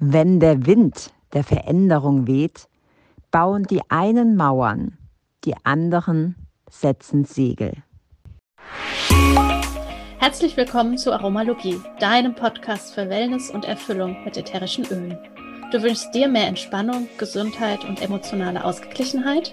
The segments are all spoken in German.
Wenn der Wind der Veränderung weht, bauen die einen Mauern, die anderen setzen Segel. Herzlich willkommen zu Aromalogie, deinem Podcast für Wellness und Erfüllung mit ätherischen Ölen. Du wünschst dir mehr Entspannung, Gesundheit und emotionale Ausgeglichenheit?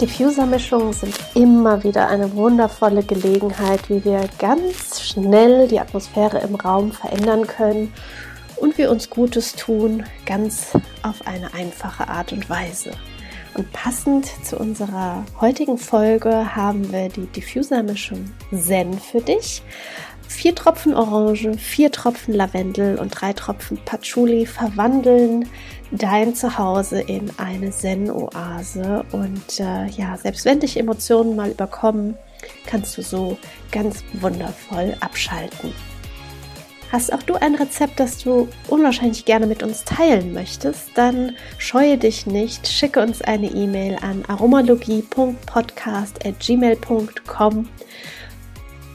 Diffusermischungen sind immer wieder eine wundervolle Gelegenheit, wie wir ganz schnell die Atmosphäre im Raum verändern können und wir uns Gutes tun, ganz auf eine einfache Art und Weise. Und passend zu unserer heutigen Folge haben wir die Diffusermischung Zen für dich. Vier Tropfen Orange, vier Tropfen Lavendel und drei Tropfen Patchouli verwandeln dein Zuhause in eine Zen-Oase. Und äh, ja, selbst wenn dich Emotionen mal überkommen, kannst du so ganz wundervoll abschalten. Hast auch du ein Rezept, das du unwahrscheinlich gerne mit uns teilen möchtest? Dann scheue dich nicht, schicke uns eine E-Mail an aromalogie.podcast.gmail.com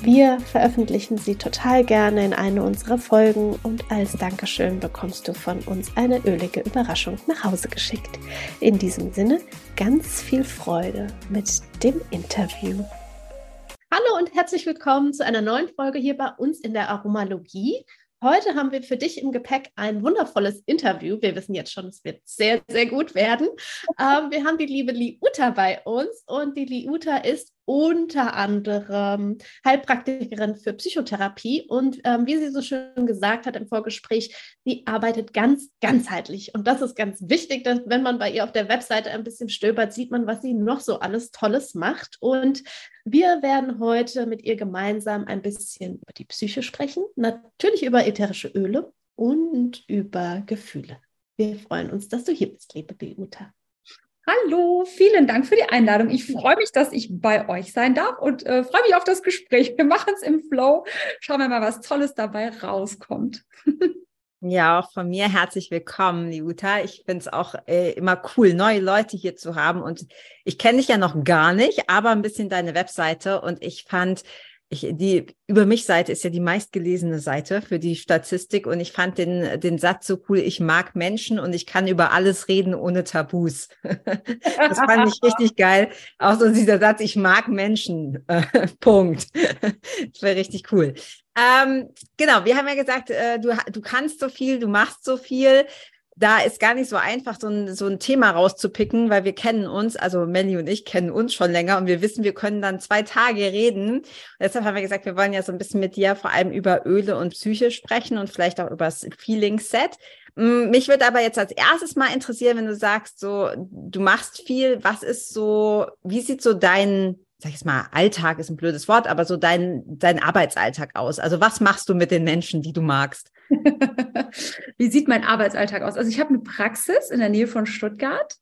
wir veröffentlichen sie total gerne in eine unserer Folgen und als Dankeschön bekommst du von uns eine ölige Überraschung nach Hause geschickt. In diesem Sinne ganz viel Freude mit dem Interview. Hallo und herzlich willkommen zu einer neuen Folge hier bei uns in der Aromalogie. Heute haben wir für dich im Gepäck ein wundervolles Interview. Wir wissen jetzt schon, es wird sehr, sehr gut werden. Ähm, wir haben die liebe Liuta bei uns und die Liuta ist unter anderem Heilpraktikerin für Psychotherapie und ähm, wie sie so schön gesagt hat im Vorgespräch, sie arbeitet ganz ganzheitlich und das ist ganz wichtig, dass wenn man bei ihr auf der Webseite ein bisschen stöbert, sieht man, was sie noch so alles Tolles macht und wir werden heute mit ihr gemeinsam ein bisschen über die Psyche sprechen, natürlich über ätherische Öle und über Gefühle. Wir freuen uns, dass du hier bist, liebe Beuta. Hallo, vielen Dank für die Einladung. Ich freue mich, dass ich bei euch sein darf und äh, freue mich auf das Gespräch. Wir machen es im Flow. Schauen wir mal, was Tolles dabei rauskommt. Ja, auch von mir herzlich willkommen, Liuta. Ich finde es auch äh, immer cool, neue Leute hier zu haben. Und ich kenne dich ja noch gar nicht, aber ein bisschen deine Webseite. Und ich fand ich, die über mich Seite ist ja die meistgelesene Seite für die Statistik und ich fand den, den Satz so cool, ich mag Menschen und ich kann über alles reden ohne Tabus. das fand ich richtig geil. Auch so dieser Satz, ich mag Menschen. Punkt. das wäre richtig cool. Ähm, genau, wir haben ja gesagt, äh, du, du kannst so viel, du machst so viel da ist gar nicht so einfach, so ein, so ein Thema rauszupicken, weil wir kennen uns, also Melly und ich kennen uns schon länger und wir wissen, wir können dann zwei Tage reden. Und deshalb haben wir gesagt, wir wollen ja so ein bisschen mit dir vor allem über Öle und Psyche sprechen und vielleicht auch über das Feeling Set. Mm, mich würde aber jetzt als erstes mal interessieren, wenn du sagst, so, du machst viel, was ist so, wie sieht so dein, sag ich mal, Alltag ist ein blödes Wort, aber so dein, dein Arbeitsalltag aus? Also was machst du mit den Menschen, die du magst? Wie sieht mein Arbeitsalltag aus? Also ich habe eine Praxis in der Nähe von Stuttgart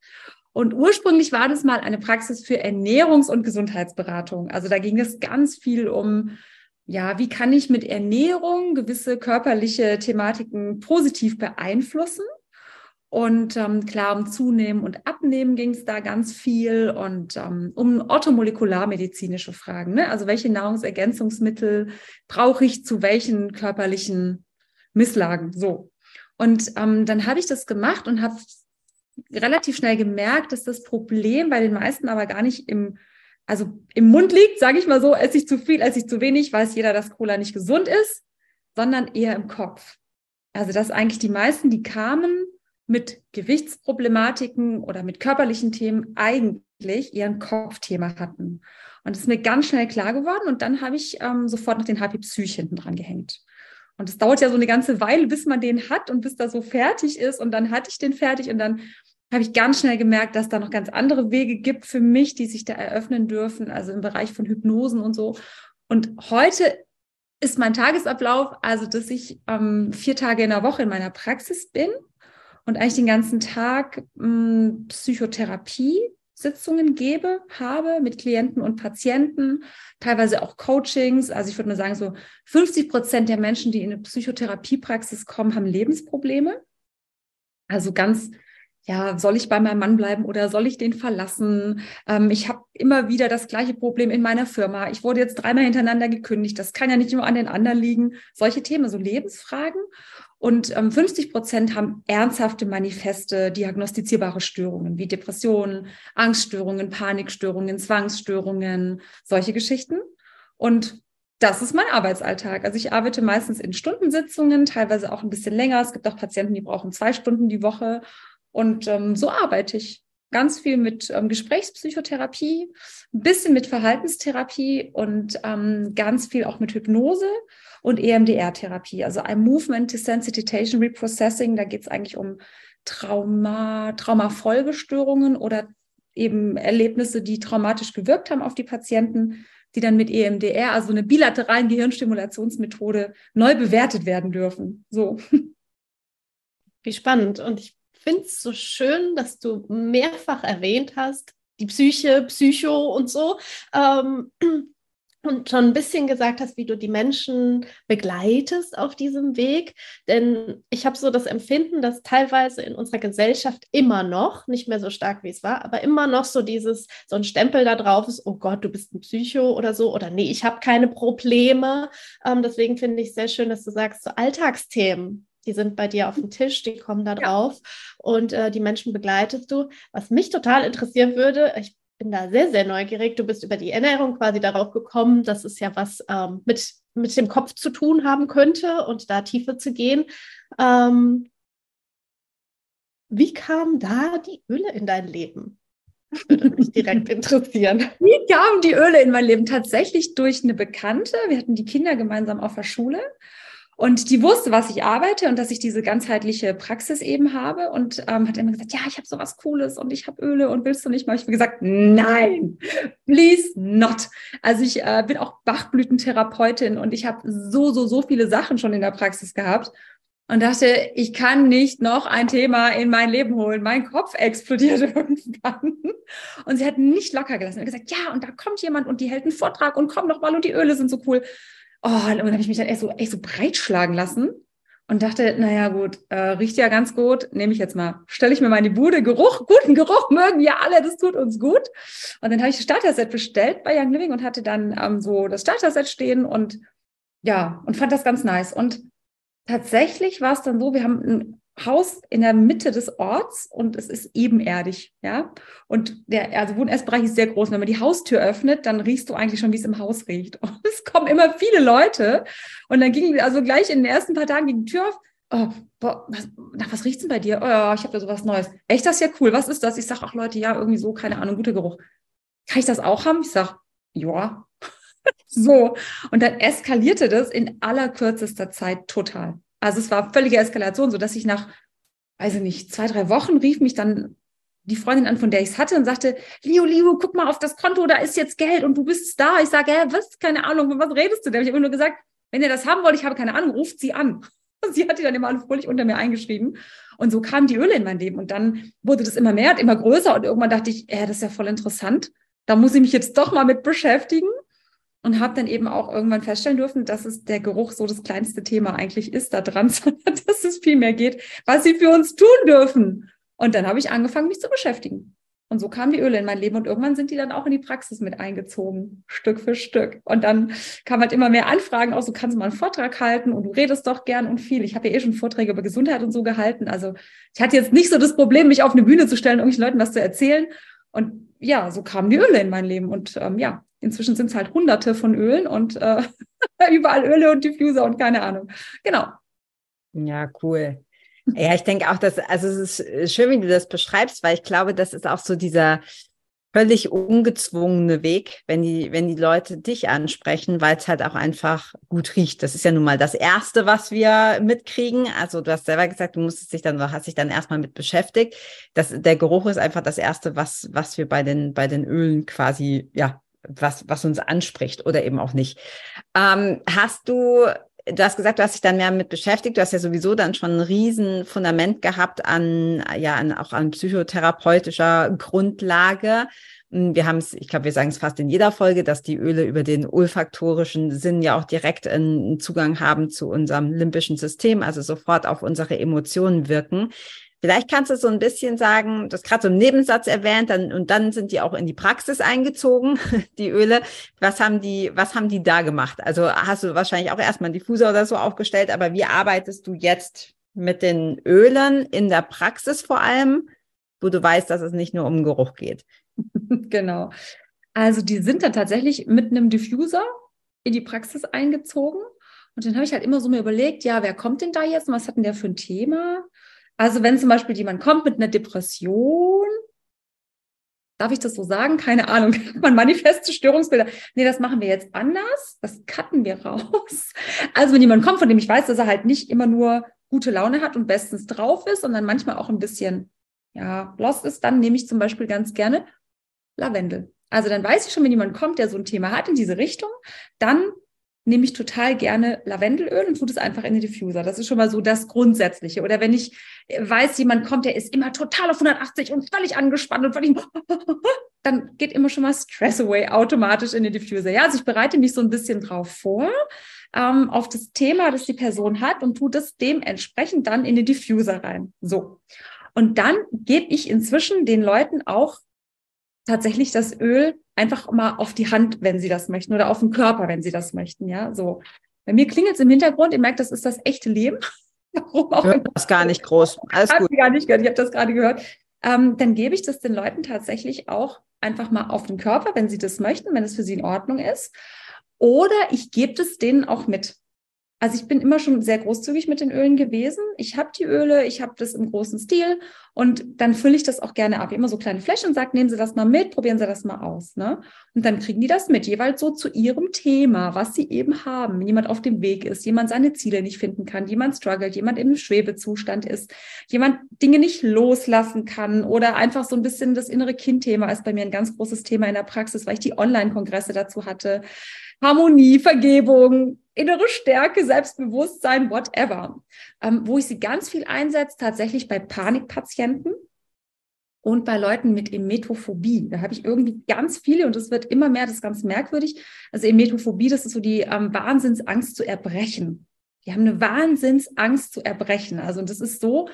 und ursprünglich war das mal eine Praxis für Ernährungs- und Gesundheitsberatung. Also da ging es ganz viel um, ja, wie kann ich mit Ernährung gewisse körperliche Thematiken positiv beeinflussen? Und ähm, klar, um Zunehmen und Abnehmen ging es da ganz viel und ähm, um orthomolekularmedizinische Fragen. Ne? Also welche Nahrungsergänzungsmittel brauche ich zu welchen körperlichen Misslagen. So. Und ähm, dann habe ich das gemacht und habe relativ schnell gemerkt, dass das Problem bei den meisten aber gar nicht im, also im Mund liegt, sage ich mal so, esse ich zu viel, esse ich zu wenig, weiß jeder, dass Cola nicht gesund ist, sondern eher im Kopf. Also dass eigentlich die meisten, die kamen mit Gewichtsproblematiken oder mit körperlichen Themen, eigentlich ihren Kopfthema hatten. Und das ist mir ganz schnell klar geworden und dann habe ich ähm, sofort noch den Happy Psych hinten dran gehängt. Und es dauert ja so eine ganze Weile, bis man den hat und bis da so fertig ist. Und dann hatte ich den fertig und dann habe ich ganz schnell gemerkt, dass da noch ganz andere Wege gibt für mich, die sich da eröffnen dürfen, also im Bereich von Hypnosen und so. Und heute ist mein Tagesablauf, also dass ich ähm, vier Tage in der Woche in meiner Praxis bin und eigentlich den ganzen Tag mh, hm, Psychotherapie Sitzungen gebe, habe mit Klienten und Patienten, teilweise auch Coachings. Also ich würde mal sagen, so 50 Prozent der Menschen, die in eine Psychotherapiepraxis kommen, haben Lebensprobleme. Also ganz ja, soll ich bei meinem Mann bleiben oder soll ich den verlassen? Ähm, ich habe immer wieder das gleiche Problem in meiner Firma. Ich wurde jetzt dreimal hintereinander gekündigt. Das kann ja nicht nur an den anderen liegen. Solche Themen, so Lebensfragen. Und ähm, 50 Prozent haben ernsthafte, manifeste, diagnostizierbare Störungen wie Depressionen, Angststörungen, Panikstörungen, Zwangsstörungen, solche Geschichten. Und das ist mein Arbeitsalltag. Also ich arbeite meistens in Stundensitzungen, teilweise auch ein bisschen länger. Es gibt auch Patienten, die brauchen zwei Stunden die Woche. Und ähm, so arbeite ich ganz viel mit ähm, Gesprächspsychotherapie, ein bisschen mit Verhaltenstherapie und ähm, ganz viel auch mit Hypnose und EMDR-Therapie, also ein Movement Desensitization Reprocessing. Da geht es eigentlich um Trauma, Traumafolgestörungen oder eben Erlebnisse, die traumatisch gewirkt haben auf die Patienten, die dann mit EMDR, also eine bilateralen Gehirnstimulationsmethode, neu bewertet werden dürfen. So. Wie spannend. Und ich finde es so schön, dass du mehrfach erwähnt hast, die Psyche, Psycho und so. Ähm, und schon ein bisschen gesagt hast, wie du die Menschen begleitest auf diesem Weg. Denn ich habe so das Empfinden, dass teilweise in unserer Gesellschaft immer noch, nicht mehr so stark wie es war, aber immer noch so dieses, so ein Stempel da drauf ist, oh Gott, du bist ein Psycho oder so, oder nee, ich habe keine Probleme. Ähm, deswegen finde ich sehr schön, dass du sagst, so Alltagsthemen, die sind bei dir auf dem Tisch, die kommen da drauf ja. und äh, die Menschen begleitest du. Was mich total interessieren würde, ich bin da sehr, sehr neugierig. Du bist über die Ernährung quasi darauf gekommen, dass es ja was ähm, mit, mit dem Kopf zu tun haben könnte und da tiefer zu gehen. Ähm, wie kamen da die Öle in dein Leben? Das würde mich direkt interessieren. Wie kamen die Öle in mein Leben? Tatsächlich durch eine Bekannte. Wir hatten die Kinder gemeinsam auf der Schule und die wusste, was ich arbeite und dass ich diese ganzheitliche Praxis eben habe und ähm, hat immer gesagt, ja, ich habe so was Cooles und ich habe Öle und willst du nicht mal? Ich habe gesagt, nein, please not. Also ich äh, bin auch Bachblütentherapeutin und ich habe so, so, so viele Sachen schon in der Praxis gehabt und dachte, ich kann nicht noch ein Thema in mein Leben holen. Mein Kopf explodiert irgendwann. Und sie hat nicht locker gelassen. Hat gesagt, ja, und da kommt jemand und die hält einen Vortrag und komm noch mal und die Öle sind so cool. Oh, und dann habe ich mich dann echt so, echt so breitschlagen lassen und dachte, naja, gut, äh, riecht ja ganz gut, nehme ich jetzt mal. Stelle ich mir mal in die Bude, Geruch, guten Geruch mögen wir alle, das tut uns gut. Und dann habe ich das Starter-Set bestellt bei Young Living und hatte dann ähm, so das Starter-Set stehen und ja, und fand das ganz nice. Und tatsächlich war es dann so, wir haben ein Haus in der Mitte des Orts und es ist ebenerdig, ja. Und der also Wohn-Essbereich ist sehr groß. Wenn man die Haustür öffnet, dann riechst du eigentlich schon, wie es im Haus riecht. Und es kommen immer viele Leute. Und dann ging also gleich in den ersten paar Tagen die Tür auf. Oh, boah, was, nach was riecht's denn bei dir? Oh ich habe da sowas Neues. Echt, das ist ja cool. Was ist das? Ich sage, ach Leute, ja, irgendwie so, keine Ahnung, guter Geruch. Kann ich das auch haben? Ich sage, ja. so. Und dann eskalierte das in allerkürzester Zeit total. Also es war völlige Eskalation, so dass ich nach, weiß ich nicht, zwei, drei Wochen rief mich dann die Freundin an, von der ich es hatte und sagte, Leo, Leo, guck mal auf das Konto, da ist jetzt Geld und du bist da. Ich sage, hä, was? Keine Ahnung, von was redest du denn? Ich habe nur gesagt, wenn ihr das haben wollt, ich habe keine Ahnung, ruft sie an. Sie hat die dann immer fröhlich unter mir eingeschrieben. Und so kamen die Öle in mein Leben. Und dann wurde das immer mehr und immer größer. Und irgendwann dachte ich, äh, das ist ja voll interessant. Da muss ich mich jetzt doch mal mit beschäftigen und habe dann eben auch irgendwann feststellen dürfen, dass es der Geruch so das kleinste Thema eigentlich ist da dran, sondern dass es viel mehr geht, was sie für uns tun dürfen. Und dann habe ich angefangen, mich zu beschäftigen. Und so kamen die Öle in mein Leben und irgendwann sind die dann auch in die Praxis mit eingezogen, Stück für Stück. Und dann kam halt immer mehr Anfragen, auch so kannst du mal einen Vortrag halten und du redest doch gern und viel. Ich habe ja eh schon Vorträge über Gesundheit und so gehalten. Also ich hatte jetzt nicht so das Problem, mich auf eine Bühne zu stellen, irgendwelchen Leuten was zu erzählen. Und ja, so kamen die Öle in mein Leben. Und ähm, ja, Inzwischen sind es halt hunderte von Ölen und äh, überall Öle und Diffuser und keine Ahnung. Genau. Ja, cool. Ja, ich denke auch, dass, also es ist schön, wie du das beschreibst, weil ich glaube, das ist auch so dieser völlig ungezwungene Weg, wenn die, wenn die Leute dich ansprechen, weil es halt auch einfach gut riecht. Das ist ja nun mal das Erste, was wir mitkriegen. Also du hast selber gesagt, du musstest dich dann, hast dich dann erstmal mit beschäftigt. Das, der Geruch ist einfach das Erste, was, was wir bei den, bei den Ölen quasi, ja, was, was uns anspricht oder eben auch nicht. Ähm, hast du du hast gesagt, du hast dich dann mehr mit beschäftigt. Du hast ja sowieso dann schon ein riesen Fundament gehabt an, ja, an, auch an psychotherapeutischer Grundlage. Hm, wir haben es, ich glaube, wir sagen es fast in jeder Folge, dass die Öle über den olfaktorischen Sinn ja auch direkt einen Zugang haben zu unserem limbischen System, also sofort auf unsere Emotionen wirken. Vielleicht kannst du so ein bisschen sagen, das gerade so im Nebensatz erwähnt, dann, und dann sind die auch in die Praxis eingezogen, die Öle. Was haben die, was haben die da gemacht? Also hast du wahrscheinlich auch erstmal einen Diffuser oder so aufgestellt, aber wie arbeitest du jetzt mit den Ölen in der Praxis vor allem, wo du weißt, dass es nicht nur um Geruch geht? genau. Also die sind dann tatsächlich mit einem Diffuser in die Praxis eingezogen. Und dann habe ich halt immer so mir überlegt, ja, wer kommt denn da jetzt und was hat denn der für ein Thema? Also wenn zum Beispiel jemand kommt mit einer Depression, darf ich das so sagen? Keine Ahnung, man manifeste Störungsbilder. Nee, das machen wir jetzt anders. Das cutten wir raus. Also wenn jemand kommt, von dem ich weiß, dass er halt nicht immer nur gute Laune hat und bestens drauf ist, sondern manchmal auch ein bisschen, ja, lost ist, dann nehme ich zum Beispiel ganz gerne Lavendel. Also dann weiß ich schon, wenn jemand kommt, der so ein Thema hat in diese Richtung, dann nehme ich total gerne Lavendelöl und tue das einfach in den Diffuser. Das ist schon mal so das Grundsätzliche. Oder wenn ich weiß, jemand kommt, der ist immer total auf 180 und völlig angespannt und völlig, dann geht immer schon mal Stress Away automatisch in den Diffuser. Ja, also ich bereite mich so ein bisschen drauf vor, ähm, auf das Thema, das die Person hat und tue das dementsprechend dann in den Diffuser rein. So. Und dann gebe ich inzwischen den Leuten auch tatsächlich das Öl einfach mal auf die Hand, wenn sie das möchten, oder auf den Körper, wenn sie das möchten. Ja, so. Bei mir klingelt es im Hintergrund, ihr merkt, das ist das echte Leben. Warum auch immer. Das ist gar nicht groß. Alles gut. Ich gar nicht gehört. Ich habe das gerade gehört. Ähm, dann gebe ich das den Leuten tatsächlich auch einfach mal auf den Körper, wenn sie das möchten, wenn es für sie in Ordnung ist. Oder ich gebe es denen auch mit. Also ich bin immer schon sehr großzügig mit den Ölen gewesen. Ich habe die Öle, ich habe das im großen Stil und dann fülle ich das auch gerne ab. Immer so kleine Fläschchen und sage, nehmen Sie das mal mit, probieren Sie das mal aus. Ne? Und dann kriegen die das mit, jeweils so zu ihrem Thema, was sie eben haben. Wenn jemand auf dem Weg ist, jemand seine Ziele nicht finden kann, jemand struggelt, jemand im Schwebezustand ist, jemand Dinge nicht loslassen kann oder einfach so ein bisschen das innere Kindthema ist bei mir ein ganz großes Thema in der Praxis, weil ich die Online-Kongresse dazu hatte. Harmonie, Vergebung, innere Stärke, Selbstbewusstsein, whatever. Ähm, wo ich sie ganz viel einsetze, tatsächlich bei Panikpatienten und bei Leuten mit Emetophobie. Da habe ich irgendwie ganz viele und es wird immer mehr, das ist ganz merkwürdig. Also Emetophobie, das ist so die ähm, Wahnsinnsangst zu erbrechen. Die haben eine Wahnsinnsangst zu erbrechen. Also und das ist so,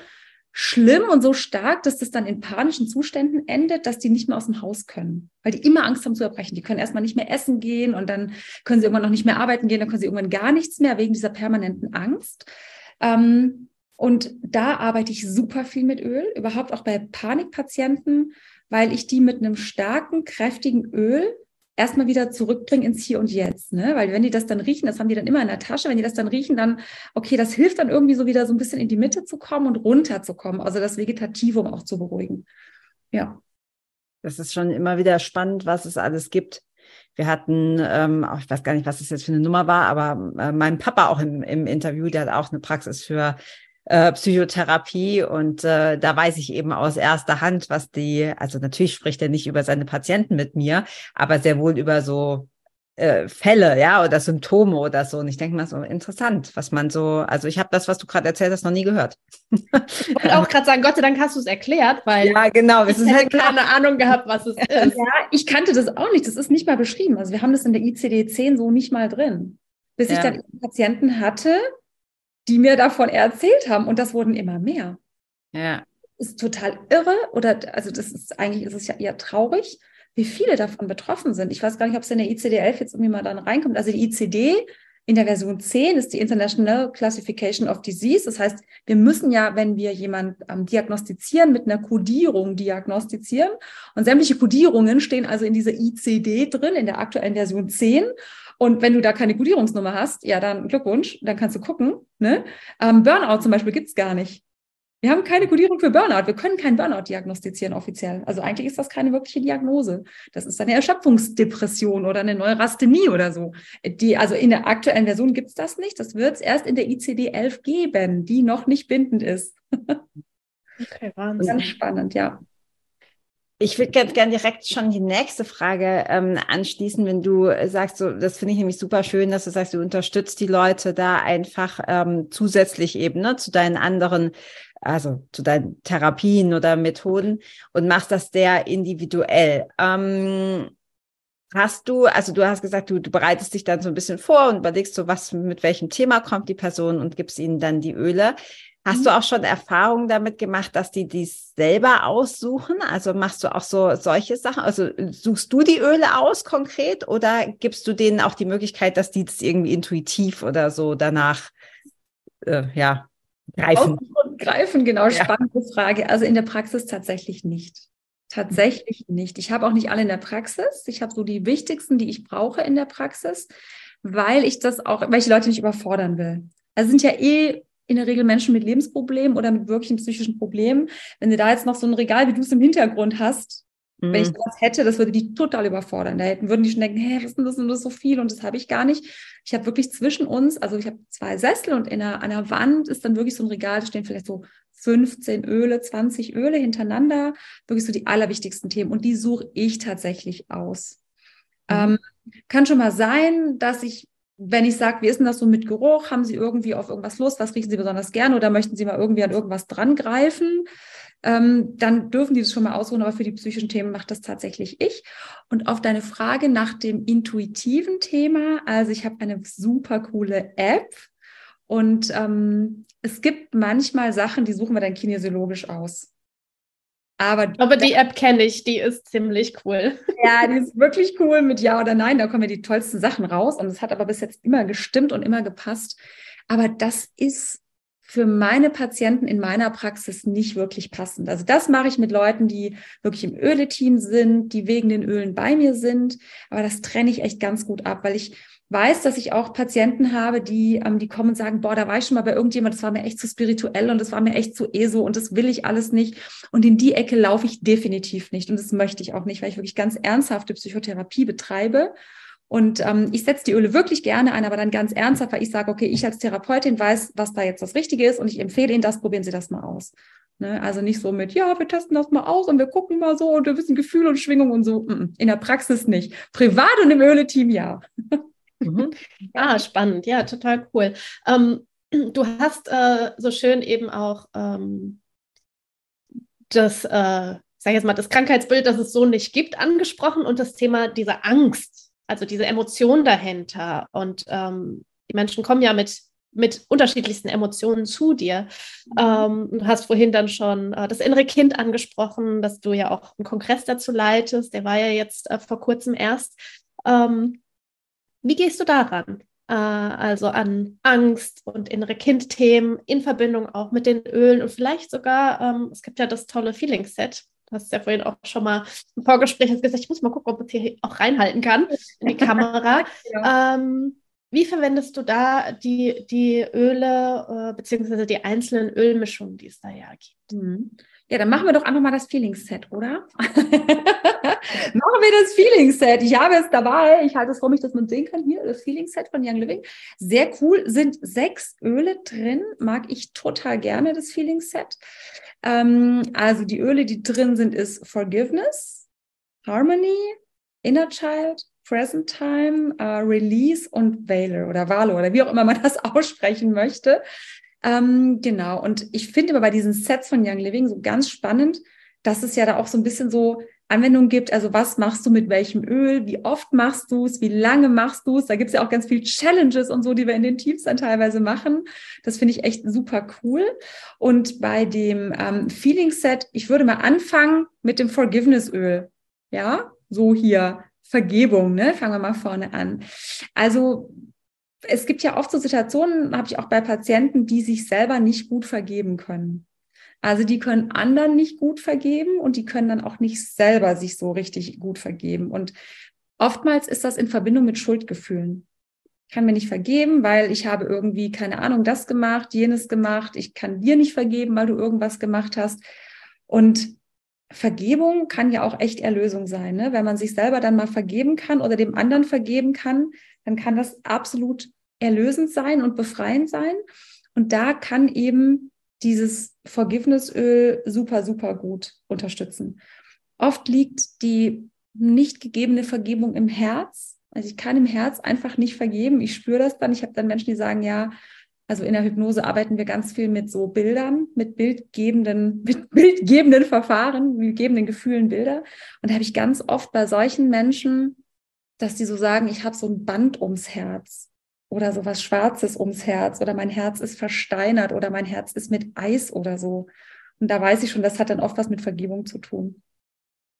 schlimm und so stark, dass das dann in panischen Zuständen endet, dass die nicht mehr aus dem Haus können, weil die immer Angst haben zu erbrechen. Die können erstmal nicht mehr essen gehen und dann können sie irgendwann noch nicht mehr arbeiten gehen, dann können sie irgendwann gar nichts mehr wegen dieser permanenten Angst. Ähm, und da arbeite ich super viel mit Öl, überhaupt auch bei Panikpatienten, weil ich die mit einem starken, kräftigen Öl erstmal wieder zurückbringen ins Hier und Jetzt. Ne? Weil wenn die das dann riechen, das haben die dann immer in der Tasche, wenn die das dann riechen, dann, okay, das hilft dann irgendwie so wieder so ein bisschen in die Mitte zu kommen und runterzukommen, also das Vegetativum auch zu beruhigen. Ja. Das ist schon immer wieder spannend, was es alles gibt. Wir hatten, ähm, ich weiß gar nicht, was das jetzt für eine Nummer war, aber äh, mein Papa auch im, im Interview, der hat auch eine Praxis für äh, Psychotherapie und äh, da weiß ich eben aus erster Hand, was die, also natürlich spricht er nicht über seine Patienten mit mir, aber sehr wohl über so äh, Fälle, ja, oder Symptome oder so. Und ich denke mal so interessant, was man so, also ich habe das, was du gerade erzählt hast, noch nie gehört. Ich wollte auch gerade sagen, Gott sei Dank hast du es erklärt, weil ja, genau, es ist halt keine Ahnung gehabt, was es ist. Ja, ich kannte das auch nicht. Das ist nicht mal beschrieben. Also wir haben das in der ICD-10 so nicht mal drin. Bis ja. ich dann Patienten hatte, die mir davon erzählt haben und das wurden immer mehr. Ja. Ist total irre oder also das ist eigentlich ist es ja eher traurig, wie viele davon betroffen sind. Ich weiß gar nicht, ob es in der ICD-11 jetzt irgendwie mal dann reinkommt. Also die ICD in der Version 10 ist die International Classification of Disease. Das heißt, wir müssen ja, wenn wir jemanden ähm, diagnostizieren, mit einer Kodierung diagnostizieren. Und sämtliche Kodierungen stehen also in dieser ICD drin, in der aktuellen Version 10. Und wenn du da keine Kodierungsnummer hast, ja, dann Glückwunsch, dann kannst du gucken. Ne? Ähm, Burnout zum Beispiel gibt's gar nicht. Wir haben keine Kodierung für Burnout. Wir können keinen Burnout diagnostizieren offiziell. Also eigentlich ist das keine wirkliche Diagnose. Das ist eine Erschöpfungsdepression oder eine Neurasthenie oder so. Die, also in der aktuellen Version gibt's das nicht. Das wird es erst in der ICD-11 geben, die noch nicht bindend ist. Okay, Wahnsinn. Ganz spannend, ja. Ich würde ganz gerne direkt schon die nächste Frage ähm, anschließen, wenn du sagst, so, das finde ich nämlich super schön, dass du sagst, du unterstützt die Leute da einfach ähm, zusätzlich eben ne, zu deinen anderen, also zu deinen Therapien oder Methoden und machst das sehr individuell. Ähm, Hast du, also du hast gesagt, du, du bereitest dich dann so ein bisschen vor und überlegst so, was mit welchem Thema kommt die Person und gibst ihnen dann die Öle. Hast mhm. du auch schon Erfahrungen damit gemacht, dass die dies selber aussuchen? Also machst du auch so solche Sachen? Also suchst du die Öle aus konkret oder gibst du denen auch die Möglichkeit, dass die das irgendwie intuitiv oder so danach äh, ja greifen? Und greifen, genau, spannende ja. Frage. Also in der Praxis tatsächlich nicht. Tatsächlich nicht. Ich habe auch nicht alle in der Praxis. Ich habe so die wichtigsten, die ich brauche in der Praxis, weil ich das auch, weil ich die Leute nicht überfordern will. Also sind ja eh in der Regel Menschen mit Lebensproblemen oder mit wirklichen psychischen Problemen. Wenn du da jetzt noch so ein Regal, wie du es im Hintergrund hast, mhm. wenn ich das hätte, das würde die total überfordern. Da hätten, würden die schon denken, hä, was ist denn das und das so viel und das habe ich gar nicht. Ich habe wirklich zwischen uns, also ich habe zwei Sessel und in einer, einer Wand ist dann wirklich so ein Regal, da stehen vielleicht so 15 Öle, 20 Öle hintereinander, wirklich so die allerwichtigsten Themen und die suche ich tatsächlich aus. Mhm. Ähm, kann schon mal sein, dass ich wenn ich sage, wie ist denn das so mit Geruch? Haben Sie irgendwie auf irgendwas Lust? Was riechen Sie besonders gerne? Oder möchten Sie mal irgendwie an irgendwas dran greifen? Ähm, dann dürfen die das schon mal ausruhen, aber für die psychischen Themen macht das tatsächlich ich. Und auf deine Frage nach dem intuitiven Thema, also ich habe eine super coole App und ähm, es gibt manchmal Sachen, die suchen wir dann kinesiologisch aus. Aber, Aber die App kenne ich, die ist ziemlich cool. Ja, die ist wirklich cool mit Ja oder Nein. Da kommen ja die tollsten Sachen raus. Und es hat aber bis jetzt immer gestimmt und immer gepasst. Aber das ist für meine Patienten in meiner Praxis nicht wirklich passend. Also das mache ich mit Leuten, die wirklich im Öle-Team sind, die wegen den Ölen bei mir sind. Aber das trenne ich echt ganz gut ab, weil ich weiß, dass ich auch Patienten habe, die, ähm, die kommen und sagen, boah, da war ich schon mal bei irgendjemand, das war mir echt zu spirituell und das war mir echt zu ESO und das will ich alles nicht. Und in die Ecke laufe ich definitiv nicht und das möchte ich auch nicht, weil ich wirklich ganz ernsthafte Psychotherapie betreibe. Und ähm, ich setze die Öle wirklich gerne ein, aber dann ganz ernsthaft, weil ich sage, okay, ich als Therapeutin weiß, was da jetzt das Richtige ist und ich empfehle Ihnen das, probieren Sie das mal aus. Ne? Also nicht so mit, ja, wir testen das mal aus und wir gucken mal so und wir wissen Gefühl und Schwingung und so. In der Praxis nicht. Privat und im Öle-Team ja. Mhm. Ah, spannend. Ja, total cool. Ähm, du hast äh, so schön eben auch ähm, das, äh, sag jetzt mal, das Krankheitsbild, das es so nicht gibt, angesprochen und das Thema dieser Angst, also diese Emotion dahinter. Und ähm, die Menschen kommen ja mit mit unterschiedlichsten Emotionen zu dir. Ähm, du hast vorhin dann schon äh, das innere Kind angesprochen, dass du ja auch einen Kongress dazu leitest. Der war ja jetzt äh, vor kurzem erst. Ähm, wie gehst du daran? Äh, also an Angst und innere Kindthemen in Verbindung auch mit den Ölen und vielleicht sogar, ähm, es gibt ja das tolle Feeling-Set. Du hast ja vorhin auch schon mal im Vorgespräch gesagt, ich muss mal gucken, ob man hier auch reinhalten kann in die Kamera. ja. ähm, wie verwendest du da die, die Öle äh, beziehungsweise die einzelnen Ölmischungen, die es da ja gibt? Mhm. Ja, dann machen wir doch einfach mal das Feeling-Set, oder? machen wir das Feeling-Set. Ich habe es dabei. Ich halte es vor mich, dass man sehen kann. Hier, das Feeling-Set von Young Living. Sehr cool. Sind sechs Öle drin. Mag ich total gerne, das Feeling-Set. Ähm, also die Öle, die drin sind, ist Forgiveness, Harmony, Inner Child, Present Time, uh, Release und Valor oder Valo oder wie auch immer man das aussprechen möchte. Ähm, genau. Und ich finde immer bei diesen Sets von Young Living so ganz spannend, dass es ja da auch so ein bisschen so Anwendungen gibt. Also was machst du mit welchem Öl? Wie oft machst du es? Wie lange machst du es? Da gibt es ja auch ganz viel Challenges und so, die wir in den Teams dann teilweise machen. Das finde ich echt super cool. Und bei dem ähm, Feeling Set, ich würde mal anfangen mit dem Forgiveness Öl. Ja, so hier Vergebung, ne? Fangen wir mal vorne an. Also es gibt ja oft so Situationen, habe ich auch bei Patienten, die sich selber nicht gut vergeben können. Also die können anderen nicht gut vergeben und die können dann auch nicht selber sich so richtig gut vergeben. Und oftmals ist das in Verbindung mit Schuldgefühlen. Ich kann mir nicht vergeben, weil ich habe irgendwie, keine Ahnung, das gemacht, jenes gemacht. Ich kann dir nicht vergeben, weil du irgendwas gemacht hast. Und Vergebung kann ja auch echt Erlösung sein. Ne? Wenn man sich selber dann mal vergeben kann oder dem anderen vergeben kann, dann kann das absolut erlösend sein und befreiend sein. Und da kann eben dieses Forgivenessöl super, super gut unterstützen. oft liegt die nicht gegebene Vergebung im Herz. Also ich kann im Herz einfach nicht vergeben. Ich spüre das dann. Ich habe dann Menschen, die sagen, ja, also in der Hypnose arbeiten wir ganz viel mit so Bildern, mit bildgebenden, mit bildgebenden Verfahren, mit gebenden Gefühlen Bilder. Und da habe ich ganz oft bei solchen Menschen, dass die so sagen, ich habe so ein Band ums Herz oder so was Schwarzes ums Herz oder mein Herz ist versteinert oder mein Herz ist mit Eis oder so. Und da weiß ich schon, das hat dann oft was mit Vergebung zu tun.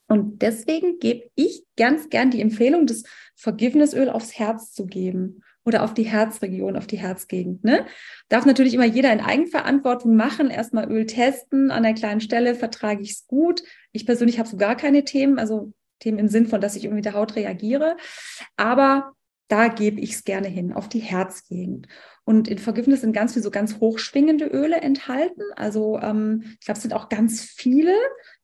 Und deswegen gebe ich ganz gern die Empfehlung, das Vergiftnisöl aufs Herz zu geben oder auf die Herzregion, auf die Herzgegend. Ne? Darf natürlich immer jeder in Eigenverantwortung machen. Erstmal Öl testen, an der kleinen Stelle vertrage ich es gut. Ich persönlich habe so gar keine Themen, also Themen im Sinn von, dass ich irgendwie mit der Haut reagiere. Aber da gebe ich es gerne hin, auf die Herzgegend. Und in Vergiftnis sind ganz viel so ganz hochschwingende Öle enthalten. Also ähm, ich glaube, es sind auch ganz viele.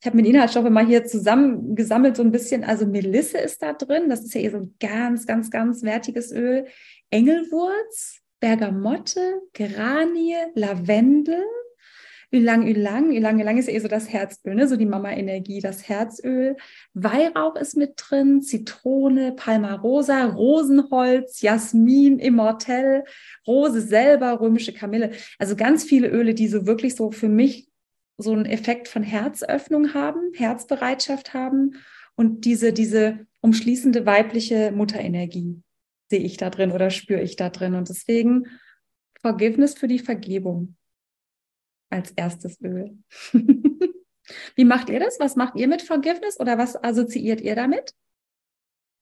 Ich habe mir die Inhaltsstoffe mal hier zusammengesammelt, so ein bisschen. Also Melisse ist da drin. Das ist ja eh so ein ganz, ganz, ganz wertiges Öl. Engelwurz, Bergamotte, Geranie, Lavendel, Ylang Ylang, Ylang Ylang ist ja eh so das Herzöl, ne? so die Mama-Energie, das Herzöl. Weihrauch ist mit drin, Zitrone, Palmarosa, Rosenholz, Jasmin, Immortell, Rose selber, römische Kamille. Also ganz viele Öle, die so wirklich so für mich so einen Effekt von Herzöffnung haben, Herzbereitschaft haben und diese, diese umschließende weibliche Mutterenergie sehe ich da drin oder spüre ich da drin. Und deswegen Vergiftnis für die Vergebung als erstes Öl. Wie macht ihr das? Was macht ihr mit Vergiftnis oder was assoziiert ihr damit?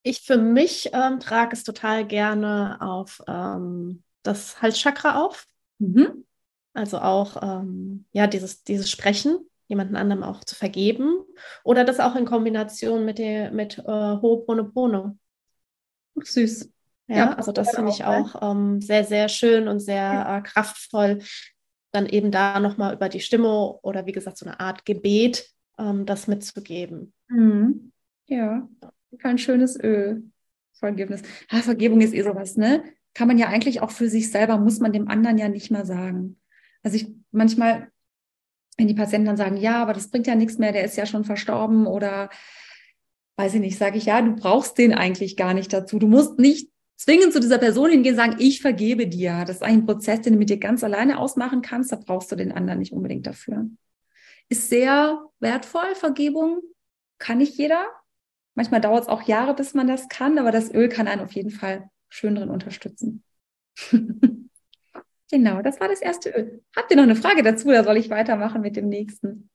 Ich für mich ähm, trage es total gerne auf ähm, das Halschakra auf. Mhm. Also auch ähm, ja, dieses, dieses Sprechen, jemanden anderem auch zu vergeben. Oder das auch in Kombination mit, der, mit äh, Ho'oponopono. Süß. Ja, ja also das finde ich auch ähm, sehr, sehr schön und sehr äh, kraftvoll, dann eben da nochmal über die Stimme oder wie gesagt so eine Art Gebet ähm, das mitzugeben. Mhm. Ja, kein schönes Öl. Vergebnis. Ah, Vergebung ist eh sowas, ne? Kann man ja eigentlich auch für sich selber, muss man dem anderen ja nicht mal sagen. Also ich manchmal, wenn die Patienten dann sagen, ja, aber das bringt ja nichts mehr, der ist ja schon verstorben oder weiß ich nicht, sage ich, ja, du brauchst den eigentlich gar nicht dazu. Du musst nicht zwingend zu dieser Person hingehen und sagen, ich vergebe dir. Das ist eigentlich ein Prozess, den du mit dir ganz alleine ausmachen kannst. Da brauchst du den anderen nicht unbedingt dafür. Ist sehr wertvoll, Vergebung. Kann nicht jeder. Manchmal dauert es auch Jahre, bis man das kann, aber das Öl kann einen auf jeden Fall schön drin unterstützen. genau, das war das erste Öl. Habt ihr noch eine Frage dazu oder soll ich weitermachen mit dem nächsten?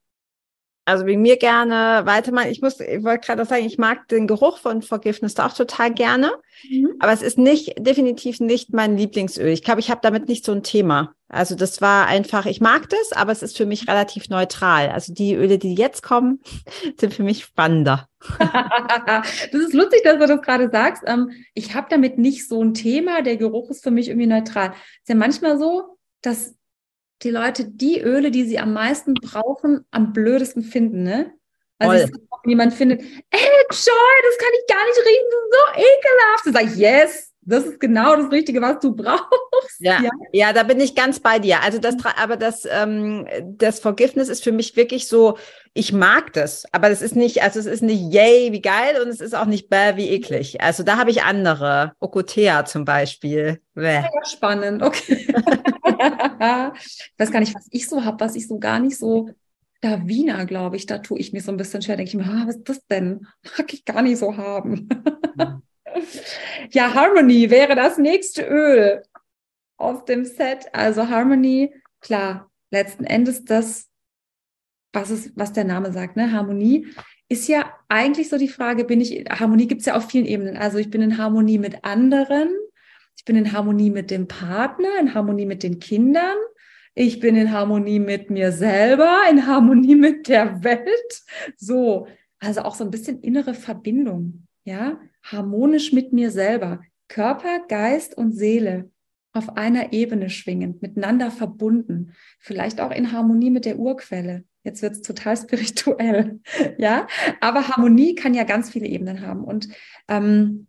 Also wegen mir gerne weitermachen. Ich muss, ich wollte gerade sagen, ich mag den Geruch von Vergiftnis auch total gerne, mhm. aber es ist nicht, definitiv nicht mein Lieblingsöl. Ich glaube, ich habe damit nicht so ein Thema. Also das war einfach, ich mag das, aber es ist für mich relativ neutral. Also die Öle, die jetzt kommen, sind für mich spannender. das ist lustig, dass du das gerade sagst. Ähm, ich habe damit nicht so ein Thema. Der Geruch ist für mich irgendwie neutral. ist ja manchmal so, dass die Leute die Öle, die sie am meisten brauchen, am blödesten finden, ne? Also Voll. jemand findet, ey, Joy, das kann ich gar nicht riechen, das ist so ekelhaft. Dann sage ich, yes, das ist genau das Richtige, was du brauchst. Ja, ja, ja. da bin ich ganz bei dir. Also das, aber das, ähm, das Vergiftnis ist für mich wirklich so, ich mag das, aber das ist nicht, also es ist nicht yay, wie geil und es ist auch nicht bäh, wie eklig. Also da habe ich andere, Okotea zum Beispiel. Bäh. Ja, spannend, okay. ich weiß gar nicht, was ich so habe, was ich so gar nicht so da Wiener, glaube ich, da tue ich mir so ein bisschen schwer, denke ich mir, ah, was ist das denn? Mag ich gar nicht so haben. Ja, Harmony wäre das nächste Öl auf dem Set. Also Harmony, klar, letzten Endes das, was ist, was der Name sagt, ne? Harmonie ist ja eigentlich so die Frage, bin ich, Harmonie gibt es ja auf vielen Ebenen. Also ich bin in Harmonie mit anderen, ich bin in Harmonie mit dem Partner, in Harmonie mit den Kindern, ich bin in Harmonie mit mir selber, in Harmonie mit der Welt. So, also auch so ein bisschen innere Verbindung, ja, harmonisch mit mir selber, Körper, Geist und Seele auf einer Ebene schwingend, miteinander verbunden, vielleicht auch in Harmonie mit der Urquelle. Jetzt wird es total spirituell, ja. Aber Harmonie kann ja ganz viele Ebenen haben. Und ähm,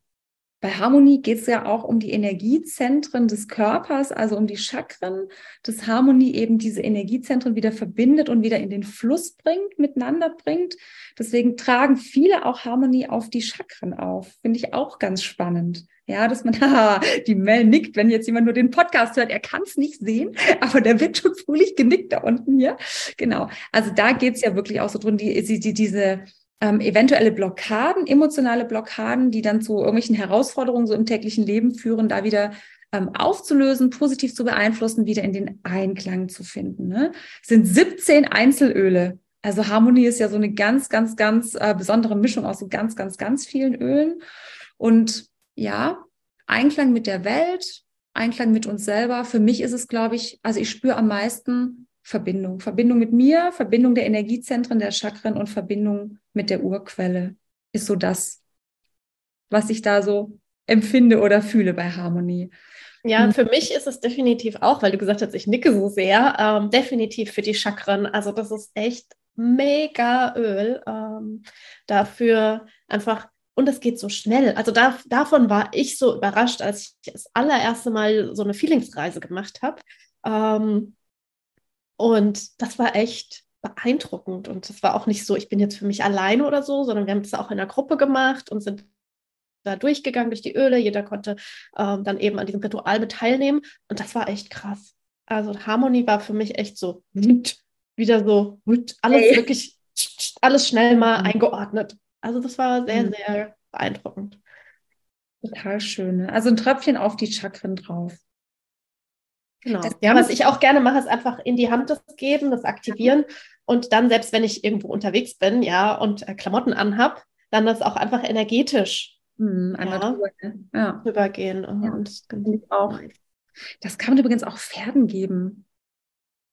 bei Harmonie geht es ja auch um die Energiezentren des Körpers, also um die Chakren, dass Harmonie eben diese Energiezentren wieder verbindet und wieder in den Fluss bringt, miteinander bringt. Deswegen tragen viele auch Harmonie auf die Chakren auf. Finde ich auch ganz spannend. Ja, dass man, haha, die Mel nickt, wenn jetzt jemand nur den Podcast hört, er kann es nicht sehen, aber der wird schon fröhlich genickt da unten hier. Genau. Also da geht es ja wirklich auch so drin, die, die, die, diese ähm, eventuelle Blockaden, emotionale Blockaden, die dann zu irgendwelchen Herausforderungen so im täglichen Leben führen, da wieder ähm, aufzulösen, positiv zu beeinflussen, wieder in den Einklang zu finden. Ne? Es sind 17 Einzelöle. Also Harmonie ist ja so eine ganz, ganz, ganz äh, besondere Mischung aus so ganz, ganz, ganz vielen Ölen. Und ja, Einklang mit der Welt, Einklang mit uns selber. Für mich ist es, glaube ich, also ich spüre am meisten Verbindung. Verbindung mit mir, Verbindung der Energiezentren, der Chakren und Verbindung mit der Urquelle ist so das, was ich da so empfinde oder fühle bei Harmonie. Ja, hm. für mich ist es definitiv auch, weil du gesagt hast, ich nicke so sehr, ähm, definitiv für die Chakren. Also das ist echt mega Öl ähm, dafür einfach und es geht so schnell. Also da, davon war ich so überrascht, als ich das allererste Mal so eine Feelingsreise gemacht habe. Ähm, und das war echt beeindruckend. Und das war auch nicht so, ich bin jetzt für mich alleine oder so, sondern wir haben es auch in der Gruppe gemacht und sind da durchgegangen durch die Öle. Jeder konnte ähm, dann eben an diesem Ritual mit teilnehmen. Und das war echt krass. Also Harmonie war für mich echt so wieder so alles hey. wirklich alles schnell mal mhm. eingeordnet. Also das war sehr, mhm. sehr beeindruckend. Total schön. Ne? Also ein Tröpfchen auf die Chakren drauf. Genau. Das, ja, was ich auch gerne mache, ist einfach in die Hand das geben, das aktivieren und dann, selbst wenn ich irgendwo unterwegs bin, ja, und äh, Klamotten anhab, dann das auch einfach energetisch hm, einmal ja, ja. rübergehen. Ja, und das, auch. das kann man übrigens auch Pferden geben.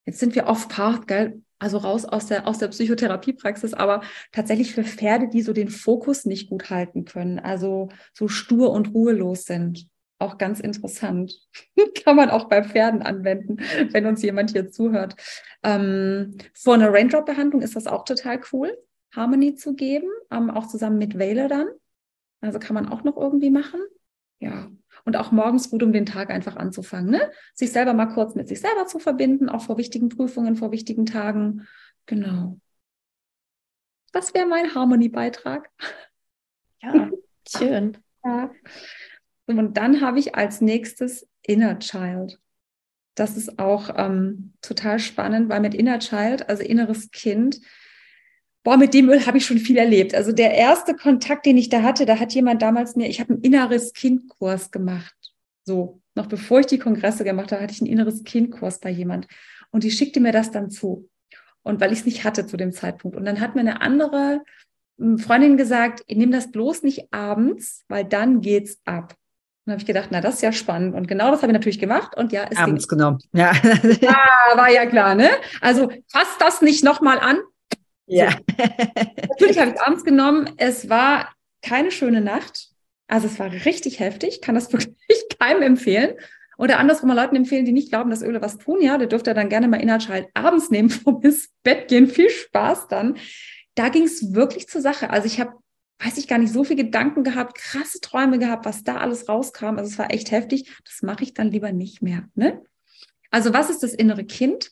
Jetzt sind wir off-path, gell? Also raus aus der, aus der Psychotherapiepraxis, aber tatsächlich für Pferde, die so den Fokus nicht gut halten können, also so stur und ruhelos sind auch ganz interessant. Kann man auch bei Pferden anwenden, wenn uns jemand hier zuhört. Ähm, vor einer Raindrop-Behandlung ist das auch total cool, Harmony zu geben, ähm, auch zusammen mit Wähle dann. Also kann man auch noch irgendwie machen. Ja. Und auch morgens gut, um den Tag einfach anzufangen. Ne? Sich selber mal kurz mit sich selber zu verbinden, auch vor wichtigen Prüfungen, vor wichtigen Tagen. Genau. Das wäre mein Harmony-Beitrag. Ja, schön. Ja. Und dann habe ich als nächstes Inner Child. Das ist auch ähm, total spannend, weil mit Inner Child, also inneres Kind, boah, mit dem Öl habe ich schon viel erlebt. Also der erste Kontakt, den ich da hatte, da hat jemand damals mir, ich habe einen inneres Kind-Kurs gemacht. So, noch bevor ich die Kongresse gemacht habe, hatte ich einen inneres Kind-Kurs bei jemand. Und die schickte mir das dann zu. Und weil ich es nicht hatte zu dem Zeitpunkt. Und dann hat mir eine andere hm, Freundin gesagt, nimm das bloß nicht abends, weil dann geht's ab. Dann habe ich gedacht, na, das ist ja spannend. Und genau das habe ich natürlich gemacht. Und ja, es abends ging. genommen. Ja. ah, war ja klar, ne? Also fasst das nicht nochmal an. Ja. So. natürlich habe ich es abends genommen. Es war keine schöne Nacht. Also es war richtig heftig. Kann das wirklich keinem empfehlen. Oder andersrum mal Leuten empfehlen, die nicht glauben, dass Öle was tun. Ja, der dürfte dann gerne mal Inhaltschalt abends nehmen, vor ins Bett gehen. Viel Spaß dann. Da ging es wirklich zur Sache. Also ich habe weiß ich gar nicht, so viel Gedanken gehabt, krasse Träume gehabt, was da alles rauskam. Also es war echt heftig. Das mache ich dann lieber nicht mehr. Ne? Also was ist das innere Kind?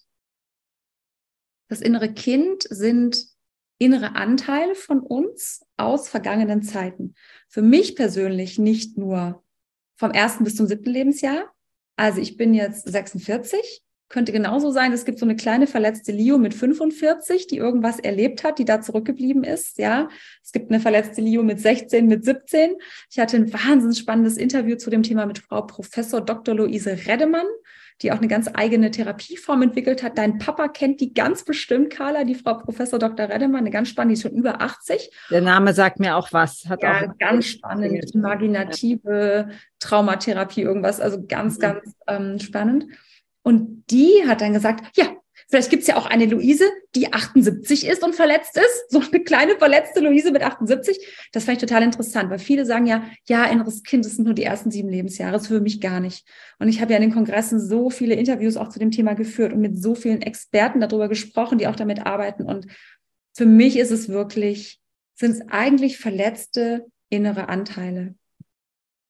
Das innere Kind sind innere Anteile von uns aus vergangenen Zeiten. Für mich persönlich nicht nur vom ersten bis zum siebten Lebensjahr. Also ich bin jetzt 46 könnte genauso sein, es gibt so eine kleine verletzte Leo mit 45, die irgendwas erlebt hat, die da zurückgeblieben ist. Ja, es gibt eine verletzte Leo mit 16, mit 17. Ich hatte ein wahnsinnig spannendes Interview zu dem Thema mit Frau Professor Dr. Luise Reddemann, die auch eine ganz eigene Therapieform entwickelt hat. Dein Papa kennt die ganz bestimmt, Carla, die Frau Professor Dr. Reddemann, eine ganz spannende, die ist schon über 80. Der Name sagt mir auch was. Hat ja, auch ganz spannend, imaginative Traumatherapie, irgendwas, also ganz, mhm. ganz ähm, spannend. Und die hat dann gesagt, ja, vielleicht gibt's ja auch eine Luise, die 78 ist und verletzt ist. So eine kleine verletzte Luise mit 78. Das fand ich total interessant, weil viele sagen ja, ja, inneres Kind, das sind nur die ersten sieben Lebensjahre. Das für mich gar nicht. Und ich habe ja in den Kongressen so viele Interviews auch zu dem Thema geführt und mit so vielen Experten darüber gesprochen, die auch damit arbeiten. Und für mich ist es wirklich, sind es eigentlich verletzte innere Anteile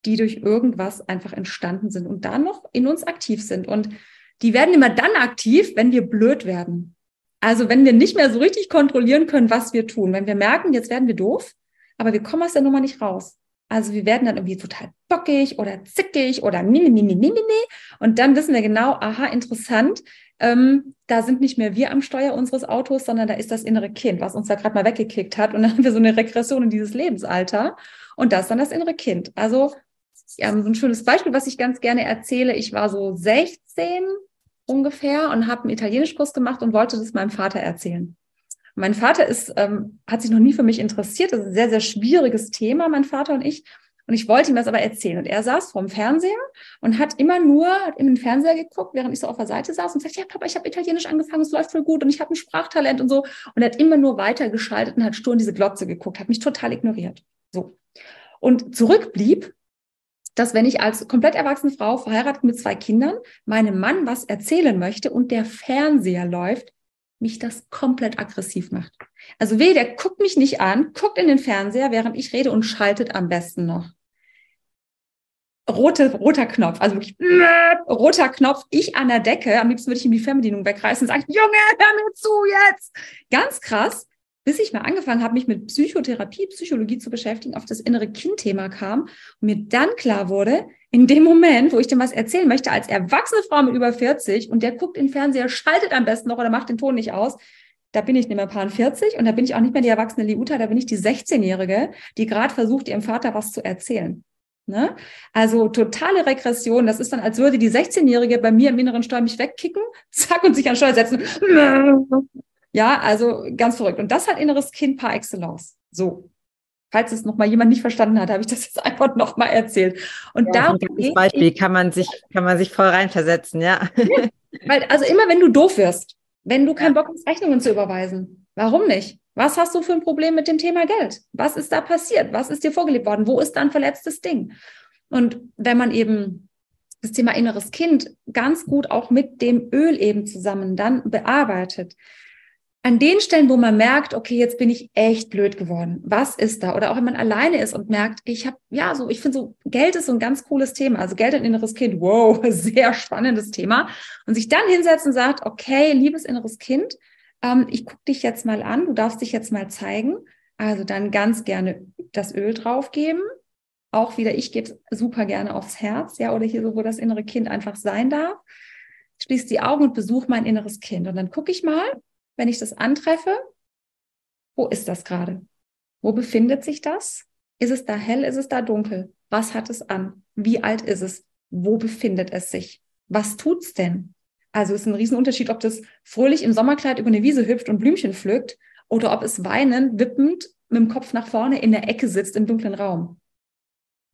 die durch irgendwas einfach entstanden sind und da noch in uns aktiv sind. Und die werden immer dann aktiv, wenn wir blöd werden. Also wenn wir nicht mehr so richtig kontrollieren können, was wir tun. Wenn wir merken, jetzt werden wir doof, aber wir kommen aus der Nummer nicht raus. Also wir werden dann irgendwie total bockig oder zickig oder mimi, mimi, mimi, mimi. Und dann wissen wir genau, aha, interessant, ähm, da sind nicht mehr wir am Steuer unseres Autos, sondern da ist das innere Kind, was uns da gerade mal weggekickt hat. Und dann haben wir so eine Regression in dieses Lebensalter. Und das ist dann das innere Kind. Also ja, so ein schönes Beispiel, was ich ganz gerne erzähle. Ich war so 16 ungefähr und habe einen Italienischkurs gemacht und wollte das meinem Vater erzählen. Mein Vater ist, ähm, hat sich noch nie für mich interessiert. Das ist ein sehr, sehr schwieriges Thema, mein Vater und ich. Und ich wollte ihm das aber erzählen. Und er saß vorm Fernseher und hat immer nur in den Fernseher geguckt, während ich so auf der Seite saß und sagte, ja, Papa, ich habe Italienisch angefangen, es läuft voll gut und ich habe ein Sprachtalent und so. Und er hat immer nur weitergeschaltet und hat stur in diese Glotze geguckt, hat mich total ignoriert. So. Und zurückblieb, dass wenn ich als komplett erwachsene Frau verheiratet mit zwei Kindern meinem Mann was erzählen möchte und der Fernseher läuft, mich das komplett aggressiv macht. Also weh, der guckt mich nicht an, guckt in den Fernseher, während ich rede und schaltet am besten noch. Rote, roter Knopf, also wirklich roter Knopf, ich an der Decke, am liebsten würde ich ihm die Fernbedienung wegreißen und sagen, Junge, hör mir zu jetzt. Ganz krass, bis ich mal angefangen habe, mich mit Psychotherapie, Psychologie zu beschäftigen, auf das innere Kind-Thema kam und mir dann klar wurde, in dem Moment, wo ich dem was erzählen möchte, als erwachsene Frau mit über 40 und der guckt in den Fernseher, schaltet am besten noch oder macht den Ton nicht aus, da bin ich nicht mehr paar 40 und da bin ich auch nicht mehr die erwachsene Liuta, da bin ich die 16-Jährige, die gerade versucht, ihrem Vater was zu erzählen. Ne? Also totale Regression. Das ist dann, als würde die 16-Jährige bei mir im inneren Steuer mich wegkicken, zack, und sich an Steuer setzen. Ja, also ganz verrückt. Und das hat inneres Kind par excellence. So. Falls es noch mal jemand nicht verstanden hat, habe ich das jetzt einfach noch mal erzählt. Und ja, da ein Beispiel kann man sich kann man sich voll reinversetzen, ja. ja. Weil also immer wenn du doof wirst, wenn du keinen Bock hast Rechnungen zu überweisen, warum nicht? Was hast du für ein Problem mit dem Thema Geld? Was ist da passiert? Was ist dir vorgelebt worden? Wo ist da ein verletztes Ding? Und wenn man eben das Thema inneres Kind ganz gut auch mit dem Öl eben zusammen dann bearbeitet, an den Stellen, wo man merkt, okay, jetzt bin ich echt blöd geworden. Was ist da? Oder auch wenn man alleine ist und merkt, ich habe, ja, so, ich finde so, Geld ist so ein ganz cooles Thema. Also Geld und inneres Kind, wow, sehr spannendes Thema. Und sich dann hinsetzt und sagt, okay, liebes inneres Kind, ähm, ich gucke dich jetzt mal an, du darfst dich jetzt mal zeigen. Also dann ganz gerne das Öl draufgeben. Auch wieder, ich gebe super gerne aufs Herz, ja, oder hier so, wo das innere Kind einfach sein darf. Schließ die Augen und besuch mein inneres Kind. Und dann gucke ich mal, wenn ich das antreffe, wo ist das gerade? Wo befindet sich das? Ist es da hell? Ist es da dunkel? Was hat es an? Wie alt ist es? Wo befindet es sich? Was tut's denn? Also es ist ein Riesenunterschied, ob das fröhlich im Sommerkleid über eine Wiese hüpft und Blümchen pflückt oder ob es weinend, wippend mit dem Kopf nach vorne in der Ecke sitzt im dunklen Raum.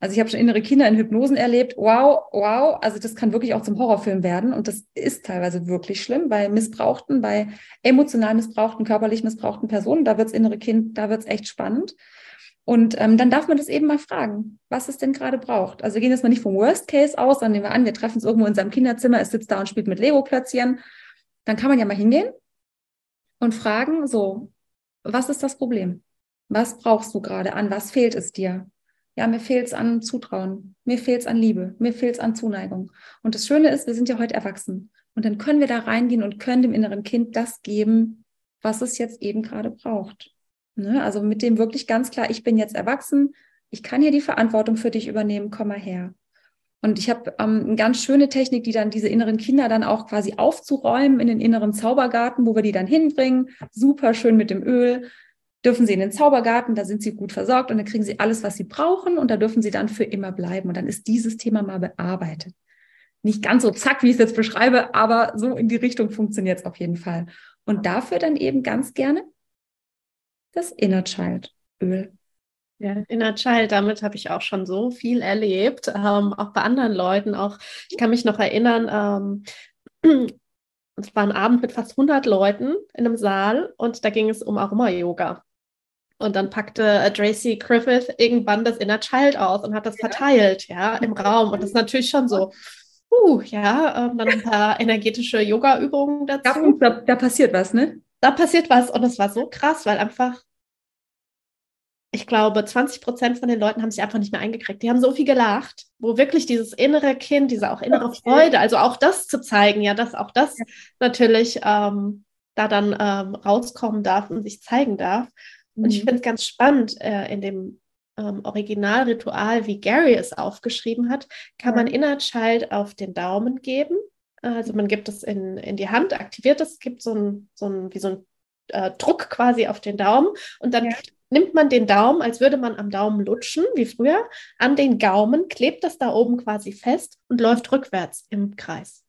Also ich habe schon innere Kinder in Hypnosen erlebt. Wow, wow. Also das kann wirklich auch zum Horrorfilm werden. Und das ist teilweise wirklich schlimm bei Missbrauchten, bei emotional missbrauchten, körperlich missbrauchten Personen. Da wirds innere Kind, da wird's echt spannend. Und ähm, dann darf man das eben mal fragen, was es denn gerade braucht. Also wir gehen jetzt mal nicht vom Worst Case aus, dann nehmen wir an, wir treffen uns irgendwo in seinem Kinderzimmer, es sitzt da und spielt mit Lego platzieren. Dann kann man ja mal hingehen und fragen, so, was ist das Problem? Was brauchst du gerade an? Was fehlt es dir? Ja, mir fehlt es an Zutrauen, mir fehlt es an Liebe, mir fehlt es an Zuneigung. Und das Schöne ist, wir sind ja heute erwachsen. Und dann können wir da reingehen und können dem inneren Kind das geben, was es jetzt eben gerade braucht. Ne? Also mit dem wirklich ganz klar, ich bin jetzt erwachsen, ich kann hier die Verantwortung für dich übernehmen, komm mal her. Und ich habe ähm, eine ganz schöne Technik, die dann diese inneren Kinder dann auch quasi aufzuräumen in den inneren Zaubergarten, wo wir die dann hinbringen. Super schön mit dem Öl dürfen sie in den Zaubergarten, da sind sie gut versorgt und dann kriegen sie alles, was sie brauchen und da dürfen sie dann für immer bleiben. Und dann ist dieses Thema mal bearbeitet. Nicht ganz so zack, wie ich es jetzt beschreibe, aber so in die Richtung funktioniert es auf jeden Fall. Und dafür dann eben ganz gerne das Inner Child Öl. Ja, Inner Child, damit habe ich auch schon so viel erlebt, ähm, auch bei anderen Leuten. Auch ich kann mich noch erinnern, ähm, es war ein Abend mit fast 100 Leuten in einem Saal und da ging es um Aroma-Yoga. Und dann packte äh, Tracy Griffith irgendwann das Inner Child aus und hat das verteilt, ja, im Raum. Und das ist natürlich schon so, uh, ja, ähm, dann ein paar energetische Yoga-Übungen dazu. Da, da passiert was, ne? Da passiert was. Und es war so krass, weil einfach ich glaube, 20 Prozent von den Leuten haben sich einfach nicht mehr eingekriegt. Die haben so viel gelacht, wo wirklich dieses innere Kind, diese auch innere okay. Freude, also auch das zu zeigen, ja, dass auch das ja. natürlich ähm, da dann ähm, rauskommen darf und sich zeigen darf. Und mhm. ich finde es ganz spannend, äh, in dem ähm, Originalritual, wie Gary es aufgeschrieben hat, kann man Inner Child auf den Daumen geben. Also man gibt es in, in die Hand, aktiviert es, gibt so ein, so ein, wie so ein äh, Druck quasi auf den Daumen und dann ja nimmt man den Daumen, als würde man am Daumen lutschen, wie früher, an den Gaumen, klebt das da oben quasi fest und läuft rückwärts im Kreis.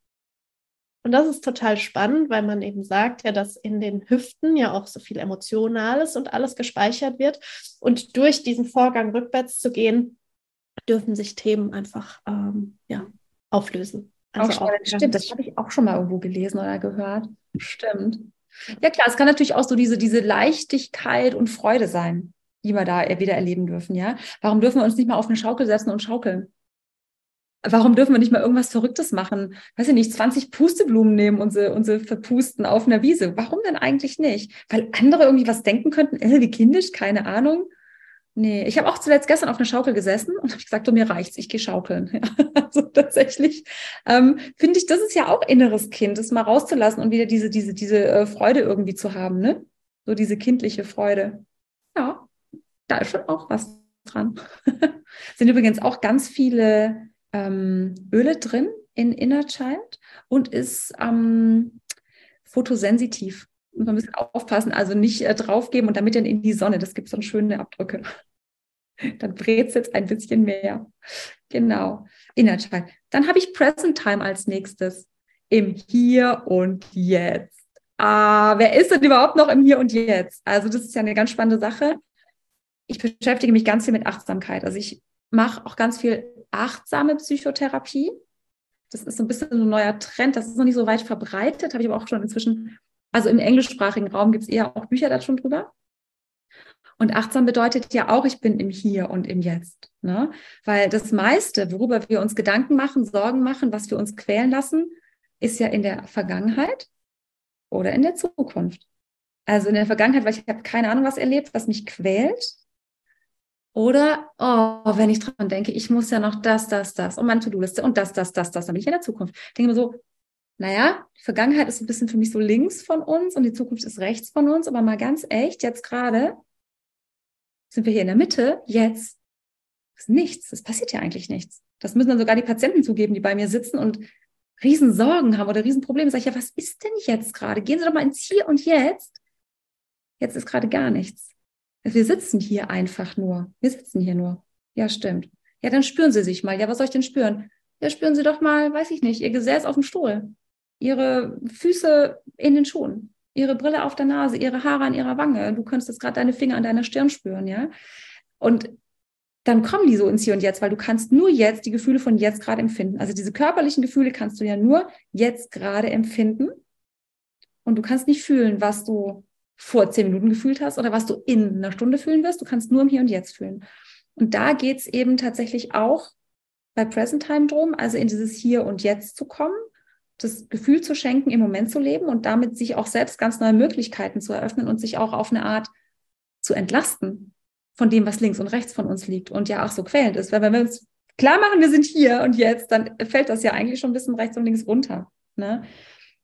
Und das ist total spannend, weil man eben sagt ja, dass in den Hüften ja auch so viel Emotionales und alles gespeichert wird. Und durch diesen Vorgang rückwärts zu gehen, dürfen sich Themen einfach ähm, ja, auflösen. Also auch, auch stimmt, das habe ich auch schon mal irgendwo gelesen oder gehört. Stimmt. Ja klar, es kann natürlich auch so diese, diese Leichtigkeit und Freude sein, die wir da wieder erleben dürfen, ja. Warum dürfen wir uns nicht mal auf eine Schaukel setzen und schaukeln? Warum dürfen wir nicht mal irgendwas Verrücktes machen? Weiß ich nicht, 20 Pusteblumen nehmen und sie, und sie verpusten auf einer Wiese. Warum denn eigentlich nicht? Weil andere irgendwie was denken könnten, äh, wie kindisch, keine Ahnung. Nee, ich habe auch zuletzt gestern auf einer Schaukel gesessen und habe gesagt, du, mir reicht's, ich gehe schaukeln. Ja, also tatsächlich ähm, finde ich, das ist ja auch inneres Kind, das mal rauszulassen und wieder diese, diese, diese äh, Freude irgendwie zu haben, ne? So diese kindliche Freude. Ja, da ist schon auch was dran. Sind übrigens auch ganz viele ähm, Öle drin in Inner Child und ist ähm, fotosensitiv muss man bisschen aufpassen, also nicht äh, draufgeben und damit dann in die Sonne. Das gibt so schöne Abdrücke. Dann brezelt es ein bisschen mehr. Genau. Innerteil. Dann habe ich Present Time als nächstes. Im Hier und Jetzt. Ah, wer ist denn überhaupt noch im Hier und Jetzt? Also, das ist ja eine ganz spannende Sache. Ich beschäftige mich ganz viel mit Achtsamkeit. Also, ich mache auch ganz viel achtsame Psychotherapie. Das ist so ein bisschen ein neuer Trend. Das ist noch nicht so weit verbreitet, habe ich aber auch schon inzwischen also im englischsprachigen Raum gibt es eher auch Bücher da schon drüber. Und achtsam bedeutet ja auch, ich bin im Hier und im Jetzt. Ne? Weil das meiste, worüber wir uns Gedanken machen, Sorgen machen, was wir uns quälen lassen, ist ja in der Vergangenheit oder in der Zukunft. Also in der Vergangenheit, weil ich habe keine Ahnung, was erlebt, was mich quält. Oder, oh, wenn ich dran denke, ich muss ja noch das, das, das und meine To-Do-Liste und das, das, das, das, dann bin ich in der Zukunft. Ich denke mir so, naja, die Vergangenheit ist ein bisschen für mich so links von uns und die Zukunft ist rechts von uns, aber mal ganz echt, jetzt gerade sind wir hier in der Mitte, jetzt ist nichts, es passiert ja eigentlich nichts. Das müssen dann sogar die Patienten zugeben, die bei mir sitzen und Riesensorgen haben oder Riesenprobleme. Sag ich, ja, was ist denn jetzt gerade? Gehen Sie doch mal ins Hier und Jetzt. Jetzt ist gerade gar nichts. Wir sitzen hier einfach nur. Wir sitzen hier nur. Ja, stimmt. Ja, dann spüren Sie sich mal. Ja, was soll ich denn spüren? Ja, spüren Sie doch mal, weiß ich nicht, Ihr Gesäß auf dem Stuhl ihre Füße in den Schuhen, ihre Brille auf der Nase, ihre Haare an ihrer Wange. Du könntest jetzt gerade deine Finger an deiner Stirn spüren, ja. Und dann kommen die so ins Hier und Jetzt, weil du kannst nur jetzt die Gefühle von jetzt gerade empfinden. Also diese körperlichen Gefühle kannst du ja nur jetzt gerade empfinden. Und du kannst nicht fühlen, was du vor zehn Minuten gefühlt hast oder was du in einer Stunde fühlen wirst. Du kannst nur im Hier und Jetzt fühlen. Und da geht es eben tatsächlich auch bei Present Time drum, also in dieses Hier und Jetzt zu kommen das Gefühl zu schenken, im Moment zu leben und damit sich auch selbst ganz neue Möglichkeiten zu eröffnen und sich auch auf eine Art zu entlasten von dem, was links und rechts von uns liegt und ja auch so quälend ist. Weil wenn wir uns klar machen, wir sind hier und jetzt, dann fällt das ja eigentlich schon ein bisschen rechts und links runter. Ne?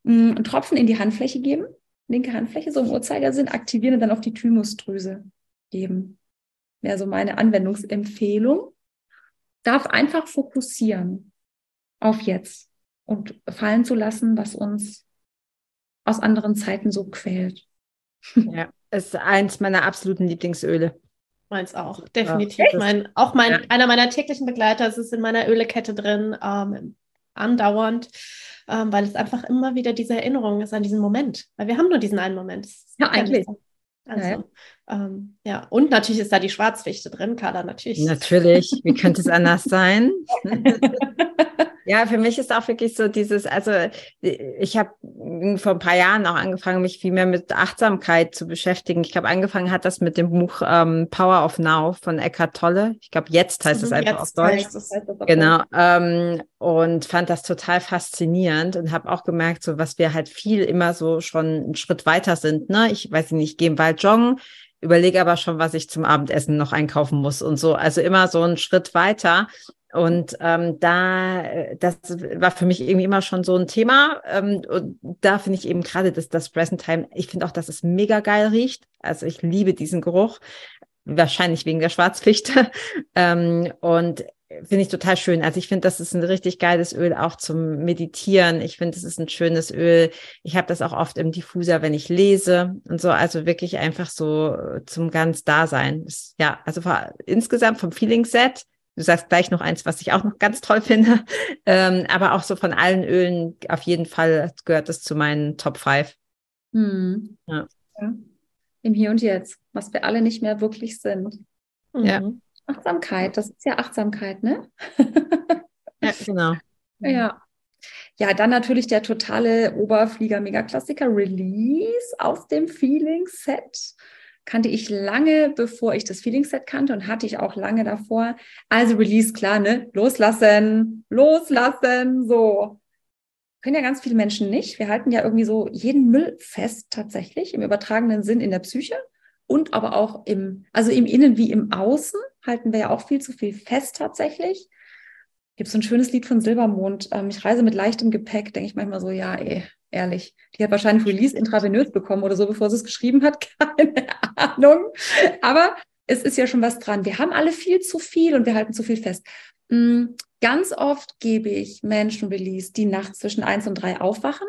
Mm, einen Tropfen in die Handfläche geben, linke Handfläche, so im Uhrzeigersinn, aktivieren und dann auf die Thymusdrüse geben. Wäre so meine Anwendungsempfehlung. Darf einfach fokussieren auf jetzt und fallen zu lassen, was uns aus anderen Zeiten so quält. Ja, ist eins meiner absoluten Lieblingsöle. Meins auch, definitiv. Ja. Mein, auch mein, ja. einer meiner täglichen Begleiter, es ist in meiner Ölekette drin, ähm, andauernd, ähm, weil es einfach immer wieder diese Erinnerung ist an diesen Moment. Weil wir haben nur diesen einen Moment. Ja, eigentlich. Also, ja. Ähm, ja, und natürlich ist da die Schwarzfichte drin, Carla, natürlich. Natürlich, wie könnte es anders sein? Ja, für mich ist auch wirklich so dieses, also ich habe vor ein paar Jahren auch angefangen, mich viel mehr mit Achtsamkeit zu beschäftigen. Ich glaube, angefangen hat das mit dem Buch ähm, Power of Now von Eckhart Tolle. Ich glaube, jetzt heißt es einfach auf Deutsch. Das heißt genau. Ähm, und fand das total faszinierend und habe auch gemerkt, so was wir halt viel immer so schon einen Schritt weiter sind. Ne? Ich weiß nicht, ich gehe im Wald joggen, überlege aber schon, was ich zum Abendessen noch einkaufen muss und so. Also immer so einen Schritt weiter. Und ähm, da, das war für mich irgendwie immer schon so ein Thema. Ähm, und da finde ich eben gerade das, das Present Time, ich finde auch, dass es mega geil riecht. Also ich liebe diesen Geruch. Wahrscheinlich wegen der Schwarzfichte. ähm, und finde ich total schön. Also ich finde, das ist ein richtig geiles Öl auch zum Meditieren. Ich finde, es ist ein schönes Öl. Ich habe das auch oft im Diffuser, wenn ich lese und so. Also wirklich einfach so zum ganz Dasein. Ja, also insgesamt vom Feeling Set. Du sagst gleich noch eins, was ich auch noch ganz toll finde. Ähm, aber auch so von allen Ölen auf jeden Fall gehört es zu meinen Top 5. Hm. Ja. ja. Im Hier und Jetzt, was wir alle nicht mehr wirklich sind. Mhm. Ja. Achtsamkeit, das ist ja Achtsamkeit, ne? ja, genau. Ja. Ja, dann natürlich der totale Oberflieger-Megaklassiker Release aus dem Feeling-Set. Kannte ich lange, bevor ich das Feeling-Set kannte und hatte ich auch lange davor. Also Release, klar, ne? Loslassen, loslassen, so. Können ja ganz viele Menschen nicht. Wir halten ja irgendwie so jeden Müll fest, tatsächlich, im übertragenen Sinn in der Psyche und aber auch im, also im Innen wie im Außen halten wir ja auch viel zu viel fest tatsächlich. Gibt so ein schönes Lied von Silbermond. Ähm, ich reise mit leichtem Gepäck, denke ich manchmal so, ja, ey, ehrlich. Die hat wahrscheinlich Release intravenös bekommen oder so, bevor sie es geschrieben hat. Keine Ahnung. Aber es ist ja schon was dran. Wir haben alle viel zu viel und wir halten zu viel fest. Mm, ganz oft gebe ich Menschen Release, die nachts zwischen eins und drei aufwachen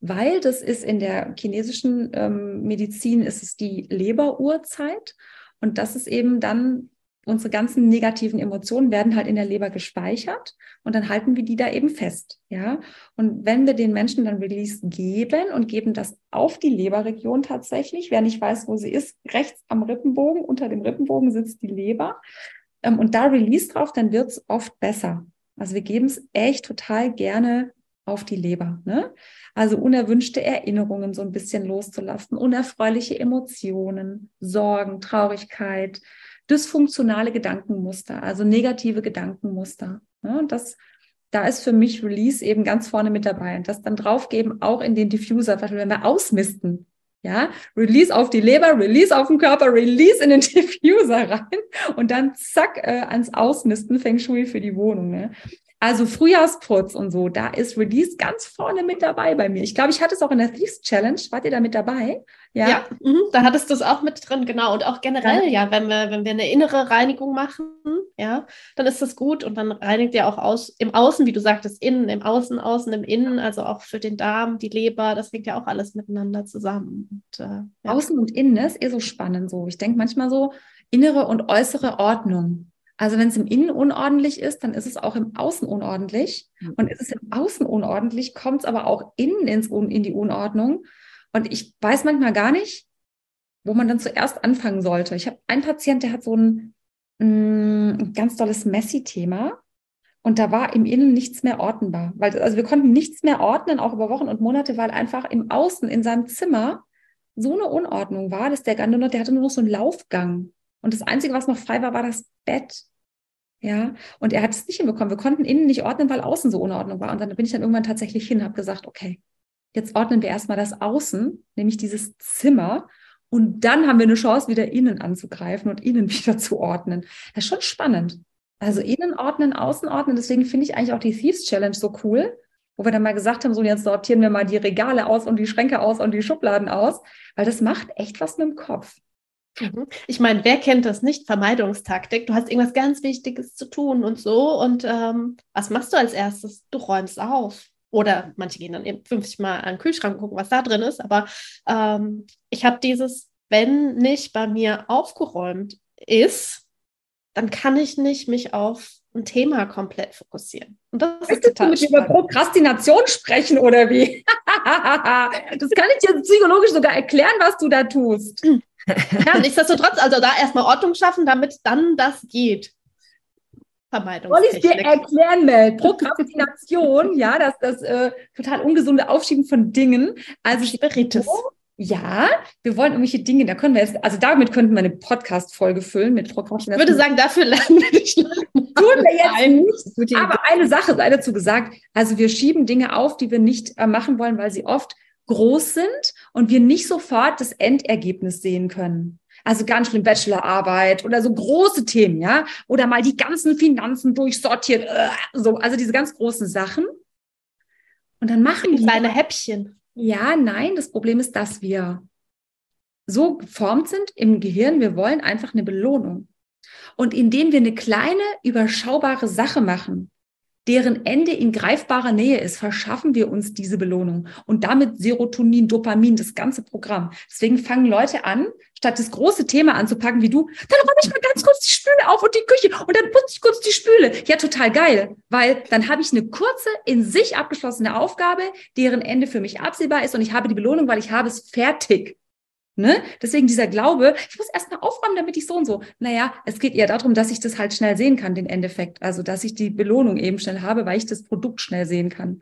weil das ist in der chinesischen ähm, Medizin ist es die Leberuhrzeit und das ist eben dann unsere ganzen negativen Emotionen werden halt in der Leber gespeichert und dann halten wir die da eben fest, ja. Und wenn wir den Menschen dann Release geben und geben das auf die Leberregion tatsächlich, wer nicht weiß, wo sie ist, rechts am Rippenbogen, unter dem Rippenbogen sitzt die Leber ähm, und da Release drauf, dann wird es oft besser. Also wir geben es echt total gerne auf die Leber. Ne? Also unerwünschte Erinnerungen so ein bisschen loszulassen, unerfreuliche Emotionen, Sorgen, Traurigkeit, dysfunktionale Gedankenmuster, also negative Gedankenmuster. Ne? Und das, da ist für mich Release eben ganz vorne mit dabei. Und das dann draufgeben, auch in den Diffuser, wenn wir ausmisten. Ja, Release auf die Leber, Release auf den Körper, Release in den Diffuser rein und dann zack äh, ans Ausmisten, Feng Shui für die Wohnung. Ne? Also Frühjahrsputz und so, da ist Release ganz vorne mit dabei bei mir. Ich glaube, ich hatte es auch in der Thieves Challenge. Wart ihr da mit dabei? Ja, ja mh, da hattest du es auch mit drin, genau. Und auch generell, ja. ja, wenn wir, wenn wir eine innere Reinigung machen, ja, dann ist das gut und dann reinigt ihr auch aus, im Außen, wie du sagtest, innen, im Außen, außen, im Innen, also auch für den Darm, die Leber, das hängt ja auch alles miteinander zusammen. Und, äh, ja. Außen und Innen ist eh so spannend so. Ich denke manchmal so, innere und äußere Ordnung. Also wenn es im Innen unordentlich ist, dann ist es auch im Außen unordentlich. Mhm. Und ist es im Außen unordentlich, kommt es aber auch innen ins, in die Unordnung. Und ich weiß manchmal gar nicht, wo man dann zuerst anfangen sollte. Ich habe einen Patient, der hat so ein, mm, ein ganz tolles Messi-Thema. Und da war im Innen nichts mehr ordnbar. Weil, also wir konnten nichts mehr ordnen, auch über Wochen und Monate, weil einfach im Außen, in seinem Zimmer, so eine Unordnung war, dass der Gandonot, der hatte nur noch so einen Laufgang. Und das Einzige, was noch frei war, war das Bett. Ja, und er hat es nicht hinbekommen. Wir konnten innen nicht ordnen, weil außen so Unordnung war. Und dann bin ich dann irgendwann tatsächlich hin, habe gesagt, okay, jetzt ordnen wir erstmal das Außen, nämlich dieses Zimmer. Und dann haben wir eine Chance, wieder innen anzugreifen und innen wieder zu ordnen. Das ist schon spannend. Also innen ordnen, außen ordnen. Deswegen finde ich eigentlich auch die Thieves Challenge so cool, wo wir dann mal gesagt haben, so jetzt sortieren wir mal die Regale aus und die Schränke aus und die Schubladen aus, weil das macht echt was mit dem Kopf. Mhm. Ich meine, wer kennt das nicht? Vermeidungstaktik. Du hast irgendwas ganz Wichtiges zu tun und so. Und ähm, was machst du als erstes? Du räumst auf. Oder manche gehen dann eben 50 Mal an den Kühlschrank und gucken, was da drin ist. Aber ähm, ich habe dieses, wenn nicht bei mir aufgeräumt ist, dann kann ich nicht mich auf ein Thema komplett fokussieren. Und das Möchtest ist total du mit spannend. über Prokrastination sprechen oder wie? das kann ich dir psychologisch sogar erklären, was du da tust. Ja, nichtsdestotrotz, also da erstmal Ordnung schaffen, damit dann das geht. Vermeidung. Soll ich dir erklären, Mel? Prokrastination, ja, das, das äh, total ungesunde Aufschieben von Dingen. Also Spiritus. Ja, wir wollen irgendwelche Dinge, da können wir jetzt, also damit könnten wir eine Podcast-Folge füllen mit Prokrastination. Ich würde sagen, dafür lernen wir dich Tun wir jetzt nicht. Aber eine Sache sei dazu gesagt, also wir schieben Dinge auf, die wir nicht äh, machen wollen, weil sie oft groß sind und wir nicht sofort das Endergebnis sehen können. Also ganz schlimm Bachelorarbeit oder so große Themen, ja. Oder mal die ganzen Finanzen durchsortiert, äh, so, also diese ganz großen Sachen. Und dann machen die. Kleine Häppchen. Ja, nein, das Problem ist, dass wir so geformt sind im Gehirn, wir wollen einfach eine Belohnung. Und indem wir eine kleine, überschaubare Sache machen, deren Ende in greifbarer Nähe ist, verschaffen wir uns diese Belohnung. Und damit Serotonin, Dopamin, das ganze Programm. Deswegen fangen Leute an, statt das große Thema anzupacken wie du, dann räume ich mal ganz kurz die Spüle auf und die Küche und dann putze ich kurz die Spüle. Ja, total geil, weil dann habe ich eine kurze, in sich abgeschlossene Aufgabe, deren Ende für mich absehbar ist und ich habe die Belohnung, weil ich habe es fertig. Ne? Deswegen dieser Glaube, ich muss erst mal aufräumen, damit ich so und so. Naja, es geht eher darum, dass ich das halt schnell sehen kann, den Endeffekt. Also, dass ich die Belohnung eben schnell habe, weil ich das Produkt schnell sehen kann.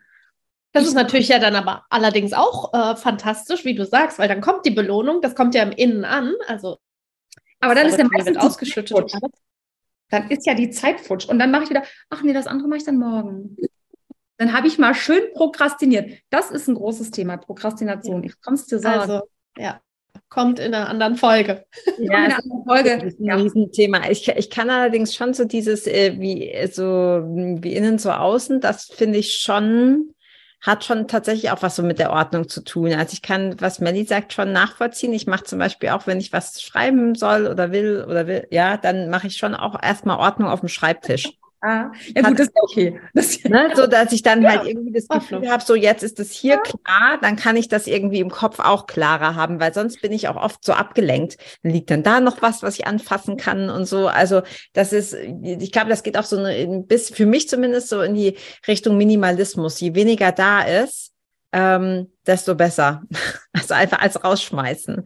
Das ist natürlich ja dann aber allerdings auch äh, fantastisch, wie du sagst, weil dann kommt die Belohnung, das kommt ja im Innen an. Also, aber dann ist der meistens ausgeschüttet. Dann ist ja die Zeit futsch. Und dann mache ich wieder, ach nee, das andere mache ich dann morgen. Dann habe ich mal schön prokrastiniert. Das ist ein großes Thema, Prokrastination. Ich kann es dir sagen. Also, ja kommt in einer anderen Folge. Ja, in einer anderen Folge. Das ist ein ja. Riesenthema. Ich, ich kann allerdings schon so dieses, äh, wie so wie innen so außen, das finde ich schon, hat schon tatsächlich auch was so mit der Ordnung zu tun. Also ich kann, was Melly sagt, schon nachvollziehen. Ich mache zum Beispiel auch, wenn ich was schreiben soll oder will oder will, ja, dann mache ich schon auch erstmal Ordnung auf dem Schreibtisch. Ah, ja gut, das ist okay. Das, ne, so dass ich dann ja. halt irgendwie das Gefühl habe, so jetzt ist es hier ja. klar, dann kann ich das irgendwie im Kopf auch klarer haben, weil sonst bin ich auch oft so abgelenkt. Dann liegt dann da noch was, was ich anfassen kann und so. Also das ist, ich glaube, das geht auch so ein bisschen, für mich zumindest so in die Richtung Minimalismus. Je weniger da ist, ähm, desto besser. Also einfach als rausschmeißen.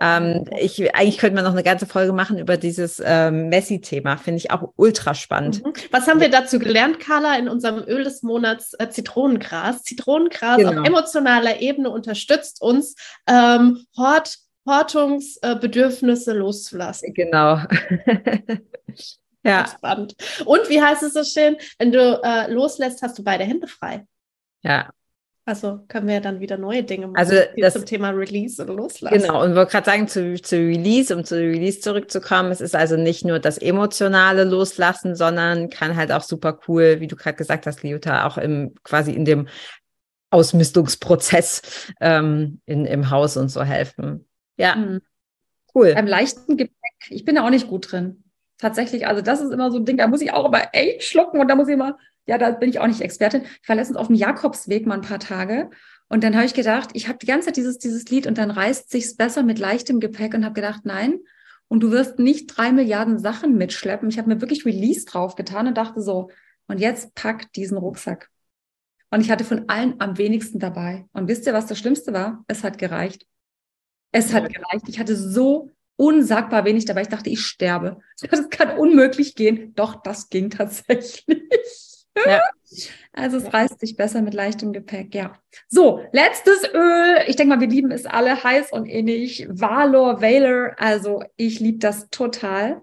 Ähm, ich, eigentlich könnte man noch eine ganze Folge machen über dieses ähm, Messi-Thema. Finde ich auch ultra spannend. Mhm. Was haben wir dazu gelernt, Carla, in unserem Öl des Monats äh, Zitronengras? Zitronengras genau. auf emotionaler Ebene unterstützt uns, ähm, Hort, Hortungsbedürfnisse äh, loszulassen. Genau. ja. Spannend. Und wie heißt es so schön? Wenn du äh, loslässt, hast du beide Hände frei. Ja, also können wir ja dann wieder neue Dinge machen also das, zum Thema Release oder Loslassen. Genau, und wollte gerade sagen, zu, zu Release, um zu Release zurückzukommen, es ist also nicht nur das emotionale Loslassen, sondern kann halt auch super cool, wie du gerade gesagt hast, Liuta, auch im quasi in dem Ausmistungsprozess ähm, in, im Haus und so helfen. Ja, mhm. cool. Beim leichten Gepäck, ich bin da auch nicht gut drin. Tatsächlich, also das ist immer so ein Ding, da muss ich auch immer echt schlucken und da muss ich immer ja, da bin ich auch nicht Expertin. Ich war letztens auf dem Jakobsweg mal ein paar Tage und dann habe ich gedacht, ich habe die ganze Zeit dieses, dieses Lied und dann reißt sich's besser mit leichtem Gepäck und habe gedacht, nein, und du wirst nicht drei Milliarden Sachen mitschleppen. Ich habe mir wirklich Release drauf getan und dachte so, und jetzt pack diesen Rucksack. Und ich hatte von allen am wenigsten dabei. Und wisst ihr, was das Schlimmste war? Es hat gereicht. Es hat gereicht. Ich hatte so unsagbar wenig dabei. Ich dachte, ich sterbe. Das kann unmöglich gehen. Doch, das ging tatsächlich. Ja. Also es reißt sich besser mit leichtem Gepäck, ja. So, letztes Öl. Ich denke mal, wir lieben es alle heiß und innig. Valor, Valor. Also ich liebe das total.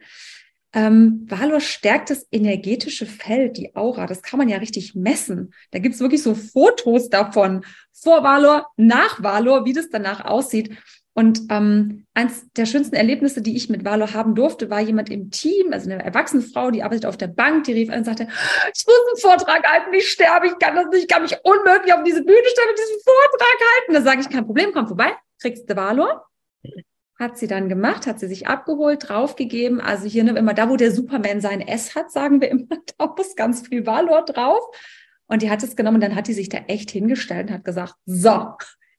Ähm, Valor stärkt das energetische Feld, die Aura. Das kann man ja richtig messen. Da gibt es wirklich so Fotos davon. Vor Valor, nach Valor, wie das danach aussieht. Und ähm, eins der schönsten Erlebnisse, die ich mit Valo haben durfte, war jemand im Team, also eine erwachsene Frau, die arbeitet auf der Bank, die rief an und sagte, ich muss einen Vortrag halten, ich sterbe, ich kann das nicht, ich kann mich unmöglich auf diese Bühne stellen und diesen Vortrag halten. Da sage ich, kein Problem, komm vorbei, kriegst du Valo. Hat sie dann gemacht, hat sie sich abgeholt, draufgegeben. Also hier ne, immer da, wo der Superman sein S hat, sagen wir immer, da muss ganz viel Valor drauf. Und die hat es genommen und dann hat die sich da echt hingestellt und hat gesagt, so,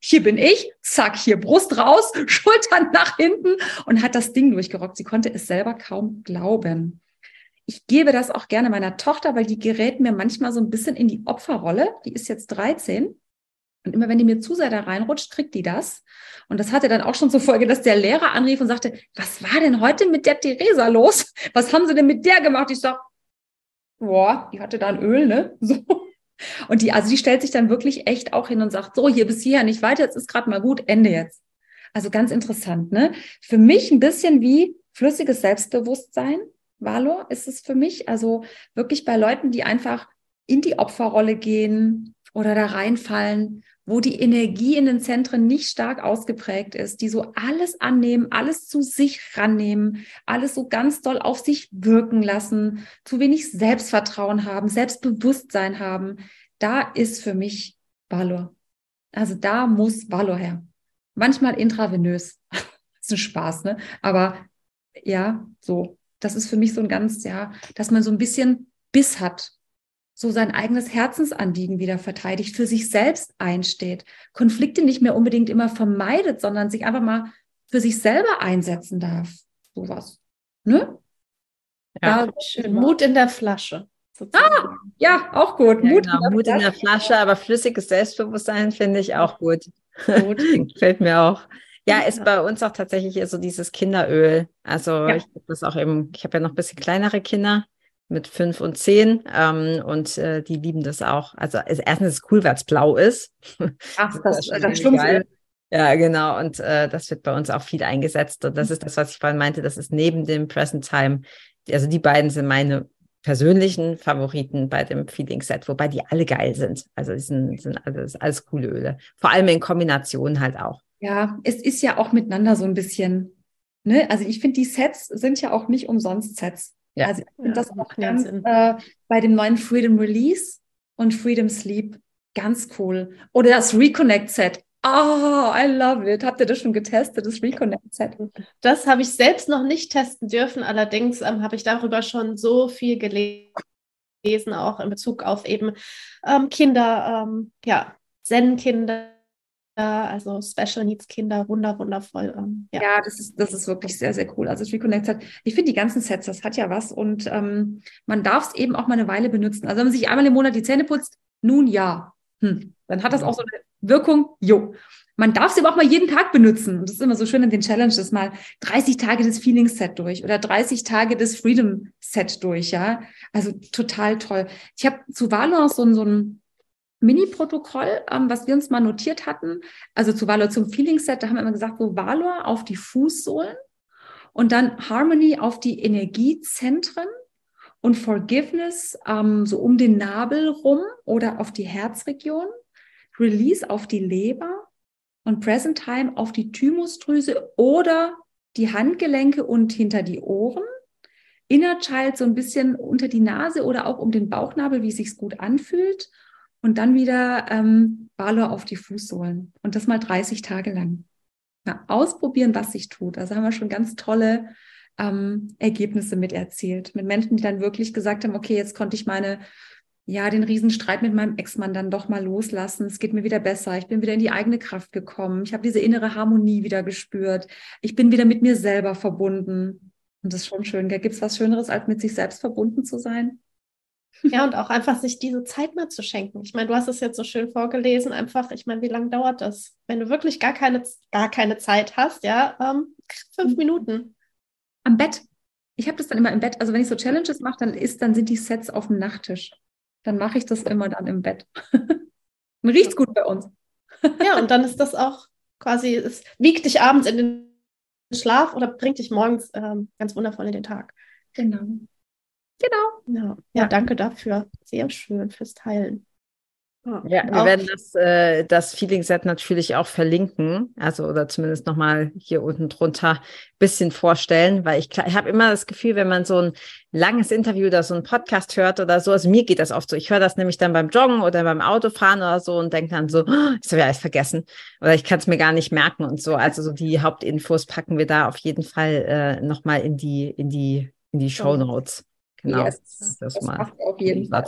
hier bin ich, zack, hier Brust raus, Schultern nach hinten und hat das Ding durchgerockt. Sie konnte es selber kaum glauben. Ich gebe das auch gerne meiner Tochter, weil die gerät mir manchmal so ein bisschen in die Opferrolle. Die ist jetzt 13. Und immer wenn die mir zu sehr da reinrutscht, kriegt die das. Und das hatte dann auch schon zur Folge, dass der Lehrer anrief und sagte, was war denn heute mit der Theresa los? Was haben sie denn mit der gemacht? Ich sag, boah, die hatte da ein Öl, ne? So. Und die, also die stellt sich dann wirklich echt auch hin und sagt, so, hier bis hierher nicht weiter, jetzt ist gerade mal gut, Ende jetzt. Also ganz interessant, ne? Für mich ein bisschen wie flüssiges Selbstbewusstsein. Valor ist es für mich. Also wirklich bei Leuten, die einfach in die Opferrolle gehen oder da reinfallen wo die Energie in den Zentren nicht stark ausgeprägt ist, die so alles annehmen, alles zu sich rannehmen, alles so ganz doll auf sich wirken lassen, zu wenig Selbstvertrauen haben, Selbstbewusstsein haben, da ist für mich Valor. Also da muss Valor her. Manchmal intravenös. ist ein Spaß, ne? Aber ja, so. Das ist für mich so ein ganz, ja, dass man so ein bisschen Biss hat, so sein eigenes Herzensanliegen wieder verteidigt, für sich selbst einsteht, Konflikte nicht mehr unbedingt immer vermeidet, sondern sich einfach mal für sich selber einsetzen darf. Sowas. Ne? Ja, schön. Mut in der Flasche. Ah, ja, auch gut. Ja, Mut, genau. in, der Mut in der Flasche, aber flüssiges Selbstbewusstsein finde ich auch gut. Gut. Fällt mir auch. Ja, ist bei uns auch tatsächlich so dieses Kinderöl. Also ja. ich habe das auch eben, ich habe ja noch ein bisschen kleinere Kinder mit fünf und zehn ähm, und äh, die lieben das auch. Also erstens ist es cool, weil es blau ist. Ach, das, das, das Schlumpföl. Ja, genau. Und äh, das wird bei uns auch viel eingesetzt. Und das ist das, was ich vorhin meinte. Das ist neben dem Present Time. Also die beiden sind meine persönlichen Favoriten bei dem Feeling Set, wobei die alle geil sind. Also die sind, sind alles, alles coole Öle. Vor allem in Kombination halt auch. Ja, es ist ja auch miteinander so ein bisschen. Ne? Also ich finde, die Sets sind ja auch nicht umsonst Sets. Ja. Also ich finde ja, das auch ganz äh, bei dem neuen Freedom Release und Freedom Sleep ganz cool. Oder das Reconnect Set. Oh, I love it. Habt ihr das schon getestet, das Reconnect Set? Das habe ich selbst noch nicht testen dürfen. Allerdings ähm, habe ich darüber schon so viel gelesen, auch in Bezug auf eben ähm, Kinder, ähm, ja, Zen-Kinder also Special Needs Kinder, wunder, wundervoll. Ähm, ja. ja, das, ist, das ist wirklich sehr, sehr cool. Also Reconnect hat, ich finde die ganzen Sets, das hat ja was und ähm, man darf es eben auch mal eine Weile benutzen. Also wenn man sich einmal im Monat die Zähne putzt, nun ja, hm, dann hat das auch so eine Wirkung, jo. Man darf es eben auch mal jeden Tag benutzen. Und das ist immer so schön in den Challenges, mal 30 Tage des Feeling Set durch oder 30 Tage des Freedom Set durch, ja. Also total toll. Ich habe zu Valor so, so ein Mini-Protokoll, ähm, was wir uns mal notiert hatten. Also zu Valor zum Feeling-Set, da haben wir immer gesagt, so Valor auf die Fußsohlen und dann Harmony auf die Energiezentren und Forgiveness ähm, so um den Nabel rum oder auf die Herzregion, Release auf die Leber und Present Time auf die Thymusdrüse oder die Handgelenke und hinter die Ohren. Inner Child so ein bisschen unter die Nase oder auch um den Bauchnabel, wie es sich gut anfühlt und dann wieder ähm, Balor auf die Fußsohlen und das mal 30 Tage lang. Na, ausprobieren, was sich tut. Also haben wir schon ganz tolle ähm, Ergebnisse mit erzielt. Mit Menschen, die dann wirklich gesagt haben, okay, jetzt konnte ich meine, ja, den Riesenstreit mit meinem Ex-Mann dann doch mal loslassen. Es geht mir wieder besser. Ich bin wieder in die eigene Kraft gekommen. Ich habe diese innere Harmonie wieder gespürt. Ich bin wieder mit mir selber verbunden. Und das ist schon schön. Gibt es was Schöneres, als mit sich selbst verbunden zu sein? Ja, und auch einfach sich diese Zeit mal zu schenken. Ich meine, du hast es jetzt so schön vorgelesen, einfach, ich meine, wie lange dauert das? Wenn du wirklich gar keine, gar keine Zeit hast, ja, ähm, fünf mhm. Minuten. Am Bett. Ich habe das dann immer im Bett. Also wenn ich so Challenges mache, dann ist, dann sind die Sets auf dem Nachttisch. Dann mache ich das immer dann im Bett. Und riecht's gut bei uns. ja, und dann ist das auch quasi, es wiegt dich abends in den Schlaf oder bringt dich morgens ähm, ganz wundervoll in den Tag. Genau. Genau. Ja, ja, danke dafür. Sehr schön fürs Teilen. Ja, wir werden das, äh, das Feeling Set natürlich auch verlinken, also oder zumindest nochmal hier unten drunter ein bisschen vorstellen, weil ich, ich habe immer das Gefühl, wenn man so ein langes Interview oder so ein Podcast hört oder so, also mir geht das oft so, ich höre das nämlich dann beim Joggen oder beim Autofahren oder so und denke dann so, oh, ich habe ja alles vergessen oder ich kann es mir gar nicht merken und so, also so die Hauptinfos packen wir da auf jeden Fall äh, nochmal in die, in die, in die Show Notes. Genau. Yes, das, das mal auf jeden Fall.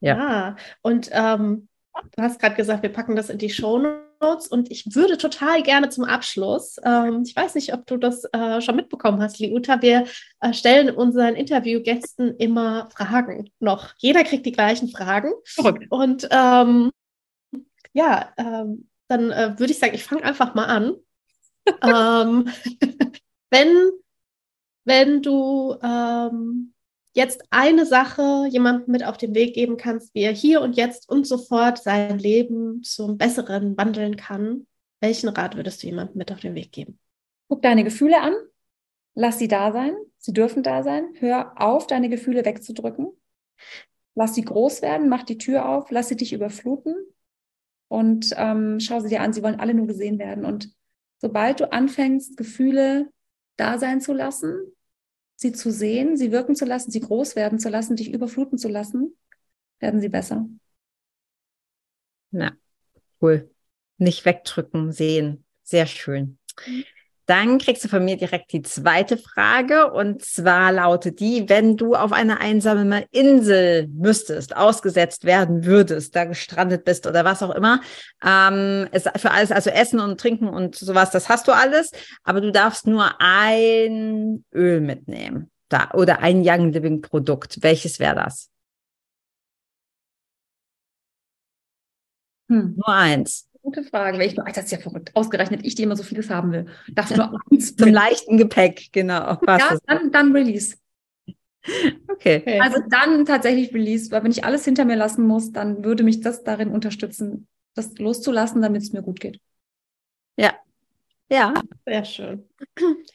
Ja. ja, und ähm, du hast gerade gesagt, wir packen das in die Show Notes und ich würde total gerne zum Abschluss, ähm, ich weiß nicht, ob du das äh, schon mitbekommen hast, Liuta, wir äh, stellen unseren Interviewgästen immer Fragen noch. Jeder kriegt die gleichen Fragen. Verrückt. Und ähm, ja, ähm, dann äh, würde ich sagen, ich fange einfach mal an. Ähm, wenn, wenn du ähm, jetzt eine Sache jemandem mit auf den Weg geben kannst, wie er hier und jetzt und sofort sein Leben zum Besseren wandeln kann, welchen Rat würdest du jemandem mit auf den Weg geben? Guck deine Gefühle an, lass sie da sein, sie dürfen da sein, hör auf, deine Gefühle wegzudrücken, lass sie groß werden, mach die Tür auf, lass sie dich überfluten und ähm, schau sie dir an. Sie wollen alle nur gesehen werden. Und sobald du anfängst, Gefühle da sein zu lassen, sie zu sehen, sie wirken zu lassen, sie groß werden zu lassen, dich überfluten zu lassen, werden sie besser. Ja, cool. Nicht wegdrücken, sehen. Sehr schön. Dann kriegst du von mir direkt die zweite Frage und zwar lautet die, wenn du auf eine einsame Insel müsstest, ausgesetzt werden würdest, da gestrandet bist oder was auch immer, ähm, für alles, also Essen und Trinken und sowas, das hast du alles, aber du darfst nur ein Öl mitnehmen da, oder ein Young Living Produkt. Welches wäre das? Hm. Nur eins. Gute Frage. Weil ich nur, das ist ja verrückt. Ausgerechnet ich, die immer so vieles haben will. Darf nur eins. Zum leichten Gepäck, genau. ja, dann, dann Release. Okay. Also dann tatsächlich Release, weil wenn ich alles hinter mir lassen muss, dann würde mich das darin unterstützen, das loszulassen, damit es mir gut geht. Ja. Ja. Sehr schön.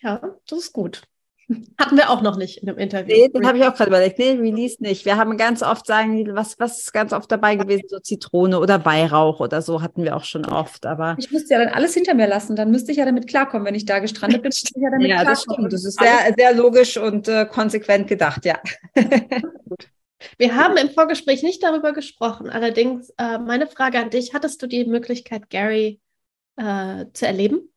Ja, das ist gut. Hatten wir auch noch nicht in dem Interview. Nee, den habe ich auch gerade überlegt. Nee, Release nicht. Wir haben ganz oft sagen, was, was ist ganz oft dabei gewesen? So Zitrone oder Weihrauch oder so hatten wir auch schon oft. Aber ich müsste ja dann alles hinter mir lassen. Dann müsste ich ja damit klarkommen, wenn ich da gestrandet bin. Ich ja, damit ja das stimmt. Das ist sehr, sehr logisch und äh, konsequent gedacht, ja. Wir haben im Vorgespräch nicht darüber gesprochen. Allerdings, äh, meine Frage an dich: Hattest du die Möglichkeit, Gary äh, zu erleben?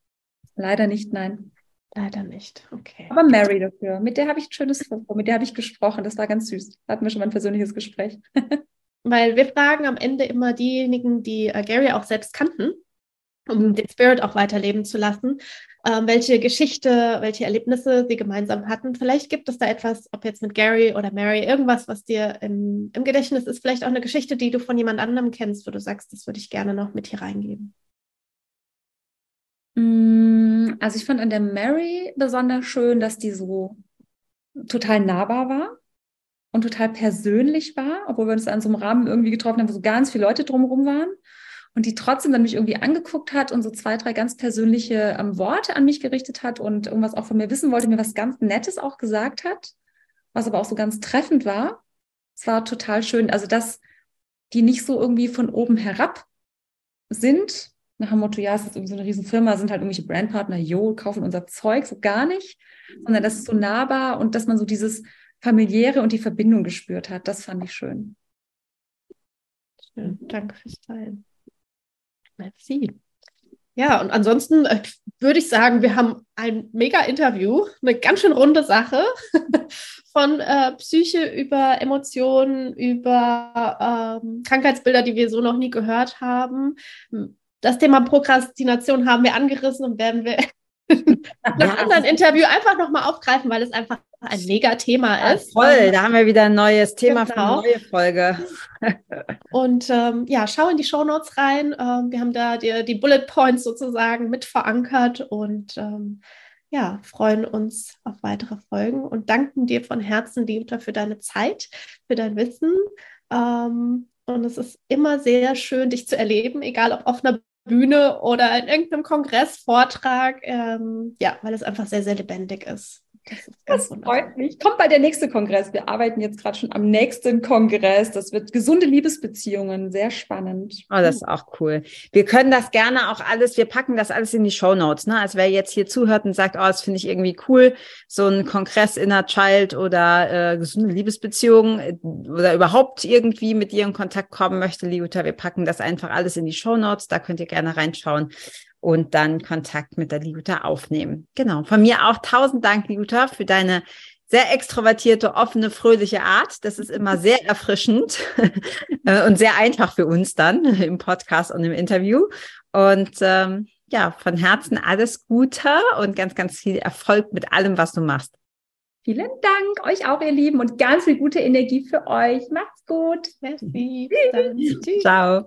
Leider nicht, nein. Leider nicht. Okay. Aber Mary dafür. Mit der habe ich ein schönes Foto, mit der habe ich gesprochen. Das war ganz süß. Hatten wir schon mal ein persönliches Gespräch. Weil wir fragen am Ende immer diejenigen, die äh, Gary auch selbst kannten, um den Spirit auch weiterleben zu lassen, ähm, welche Geschichte, welche Erlebnisse sie gemeinsam hatten. Vielleicht gibt es da etwas, ob jetzt mit Gary oder Mary, irgendwas, was dir im, im Gedächtnis ist. Vielleicht auch eine Geschichte, die du von jemand anderem kennst, wo du sagst, das würde ich gerne noch mit hier reingeben. Mm, also ich fand an der Mary besonders schön, dass die so total nahbar war und total persönlich war, obwohl wir uns an so einem Rahmen irgendwie getroffen haben, wo so ganz viele Leute drumherum waren und die trotzdem dann mich irgendwie angeguckt hat und so zwei, drei ganz persönliche ähm, Worte an mich gerichtet hat und irgendwas auch von mir wissen wollte, mir was ganz Nettes auch gesagt hat, was aber auch so ganz treffend war. Es war total schön, also dass die nicht so irgendwie von oben herab sind, nach dem Motto, ja, es ist irgendwie so eine Riesenfirma, sind halt irgendwelche Brandpartner, jo, kaufen unser Zeug, so gar nicht, sondern das ist so nahbar und dass man so dieses familiäre und die Verbindung gespürt hat, das fand ich schön. Schön, danke fürs Teilen. Merci. Ja, und ansonsten äh, würde ich sagen, wir haben ein mega Interview, eine ganz schön runde Sache von äh, Psyche über Emotionen, über ähm, Krankheitsbilder, die wir so noch nie gehört haben, das Thema Prokrastination haben wir angerissen und werden wir in einem anderen Interview einfach nochmal aufgreifen, weil es einfach ein mega Thema ist. Ja, voll, da haben wir wieder ein neues Thema genau. für eine neue Folge. und ähm, ja, schau in die Show Notes rein. Ähm, wir haben da die, die, Bullet Points sozusagen mit verankert und ähm, ja, freuen uns auf weitere Folgen und danken dir von Herzen, Dieter, für deine Zeit, für dein Wissen. Ähm, und es ist immer sehr schön, dich zu erleben, egal ob auf einer Bühne oder in irgendeinem Kongressvortrag, ähm, ja, weil es einfach sehr, sehr lebendig ist. Das, das freut mich. Kommt bei der nächste Kongress. Wir arbeiten jetzt gerade schon am nächsten Kongress. Das wird gesunde Liebesbeziehungen. Sehr spannend. Oh, das ist auch cool. Wir können das gerne auch alles, wir packen das alles in die Show Notes. Ne? Also wer jetzt hier zuhört und sagt, oh, das finde ich irgendwie cool, so ein Kongress Inner Child oder äh, gesunde Liebesbeziehungen äh, oder überhaupt irgendwie mit dir in Kontakt kommen möchte, Liuta, wir packen das einfach alles in die Show Notes. Da könnt ihr gerne reinschauen und dann Kontakt mit der Liuta aufnehmen. Genau. Von mir auch tausend Dank, Liuta, für deine sehr extrovertierte, offene, fröhliche Art. Das ist immer sehr erfrischend äh, und sehr einfach für uns dann im Podcast und im Interview. Und ähm, ja, von Herzen alles Gute und ganz, ganz viel Erfolg mit allem, was du machst. Vielen Dank euch auch, ihr Lieben, und ganz viel gute Energie für euch. Macht's gut. Merci. Tschüss. Ciao.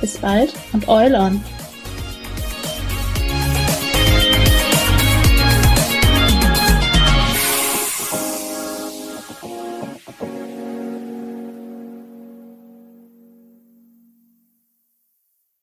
Bis bald und Eul on!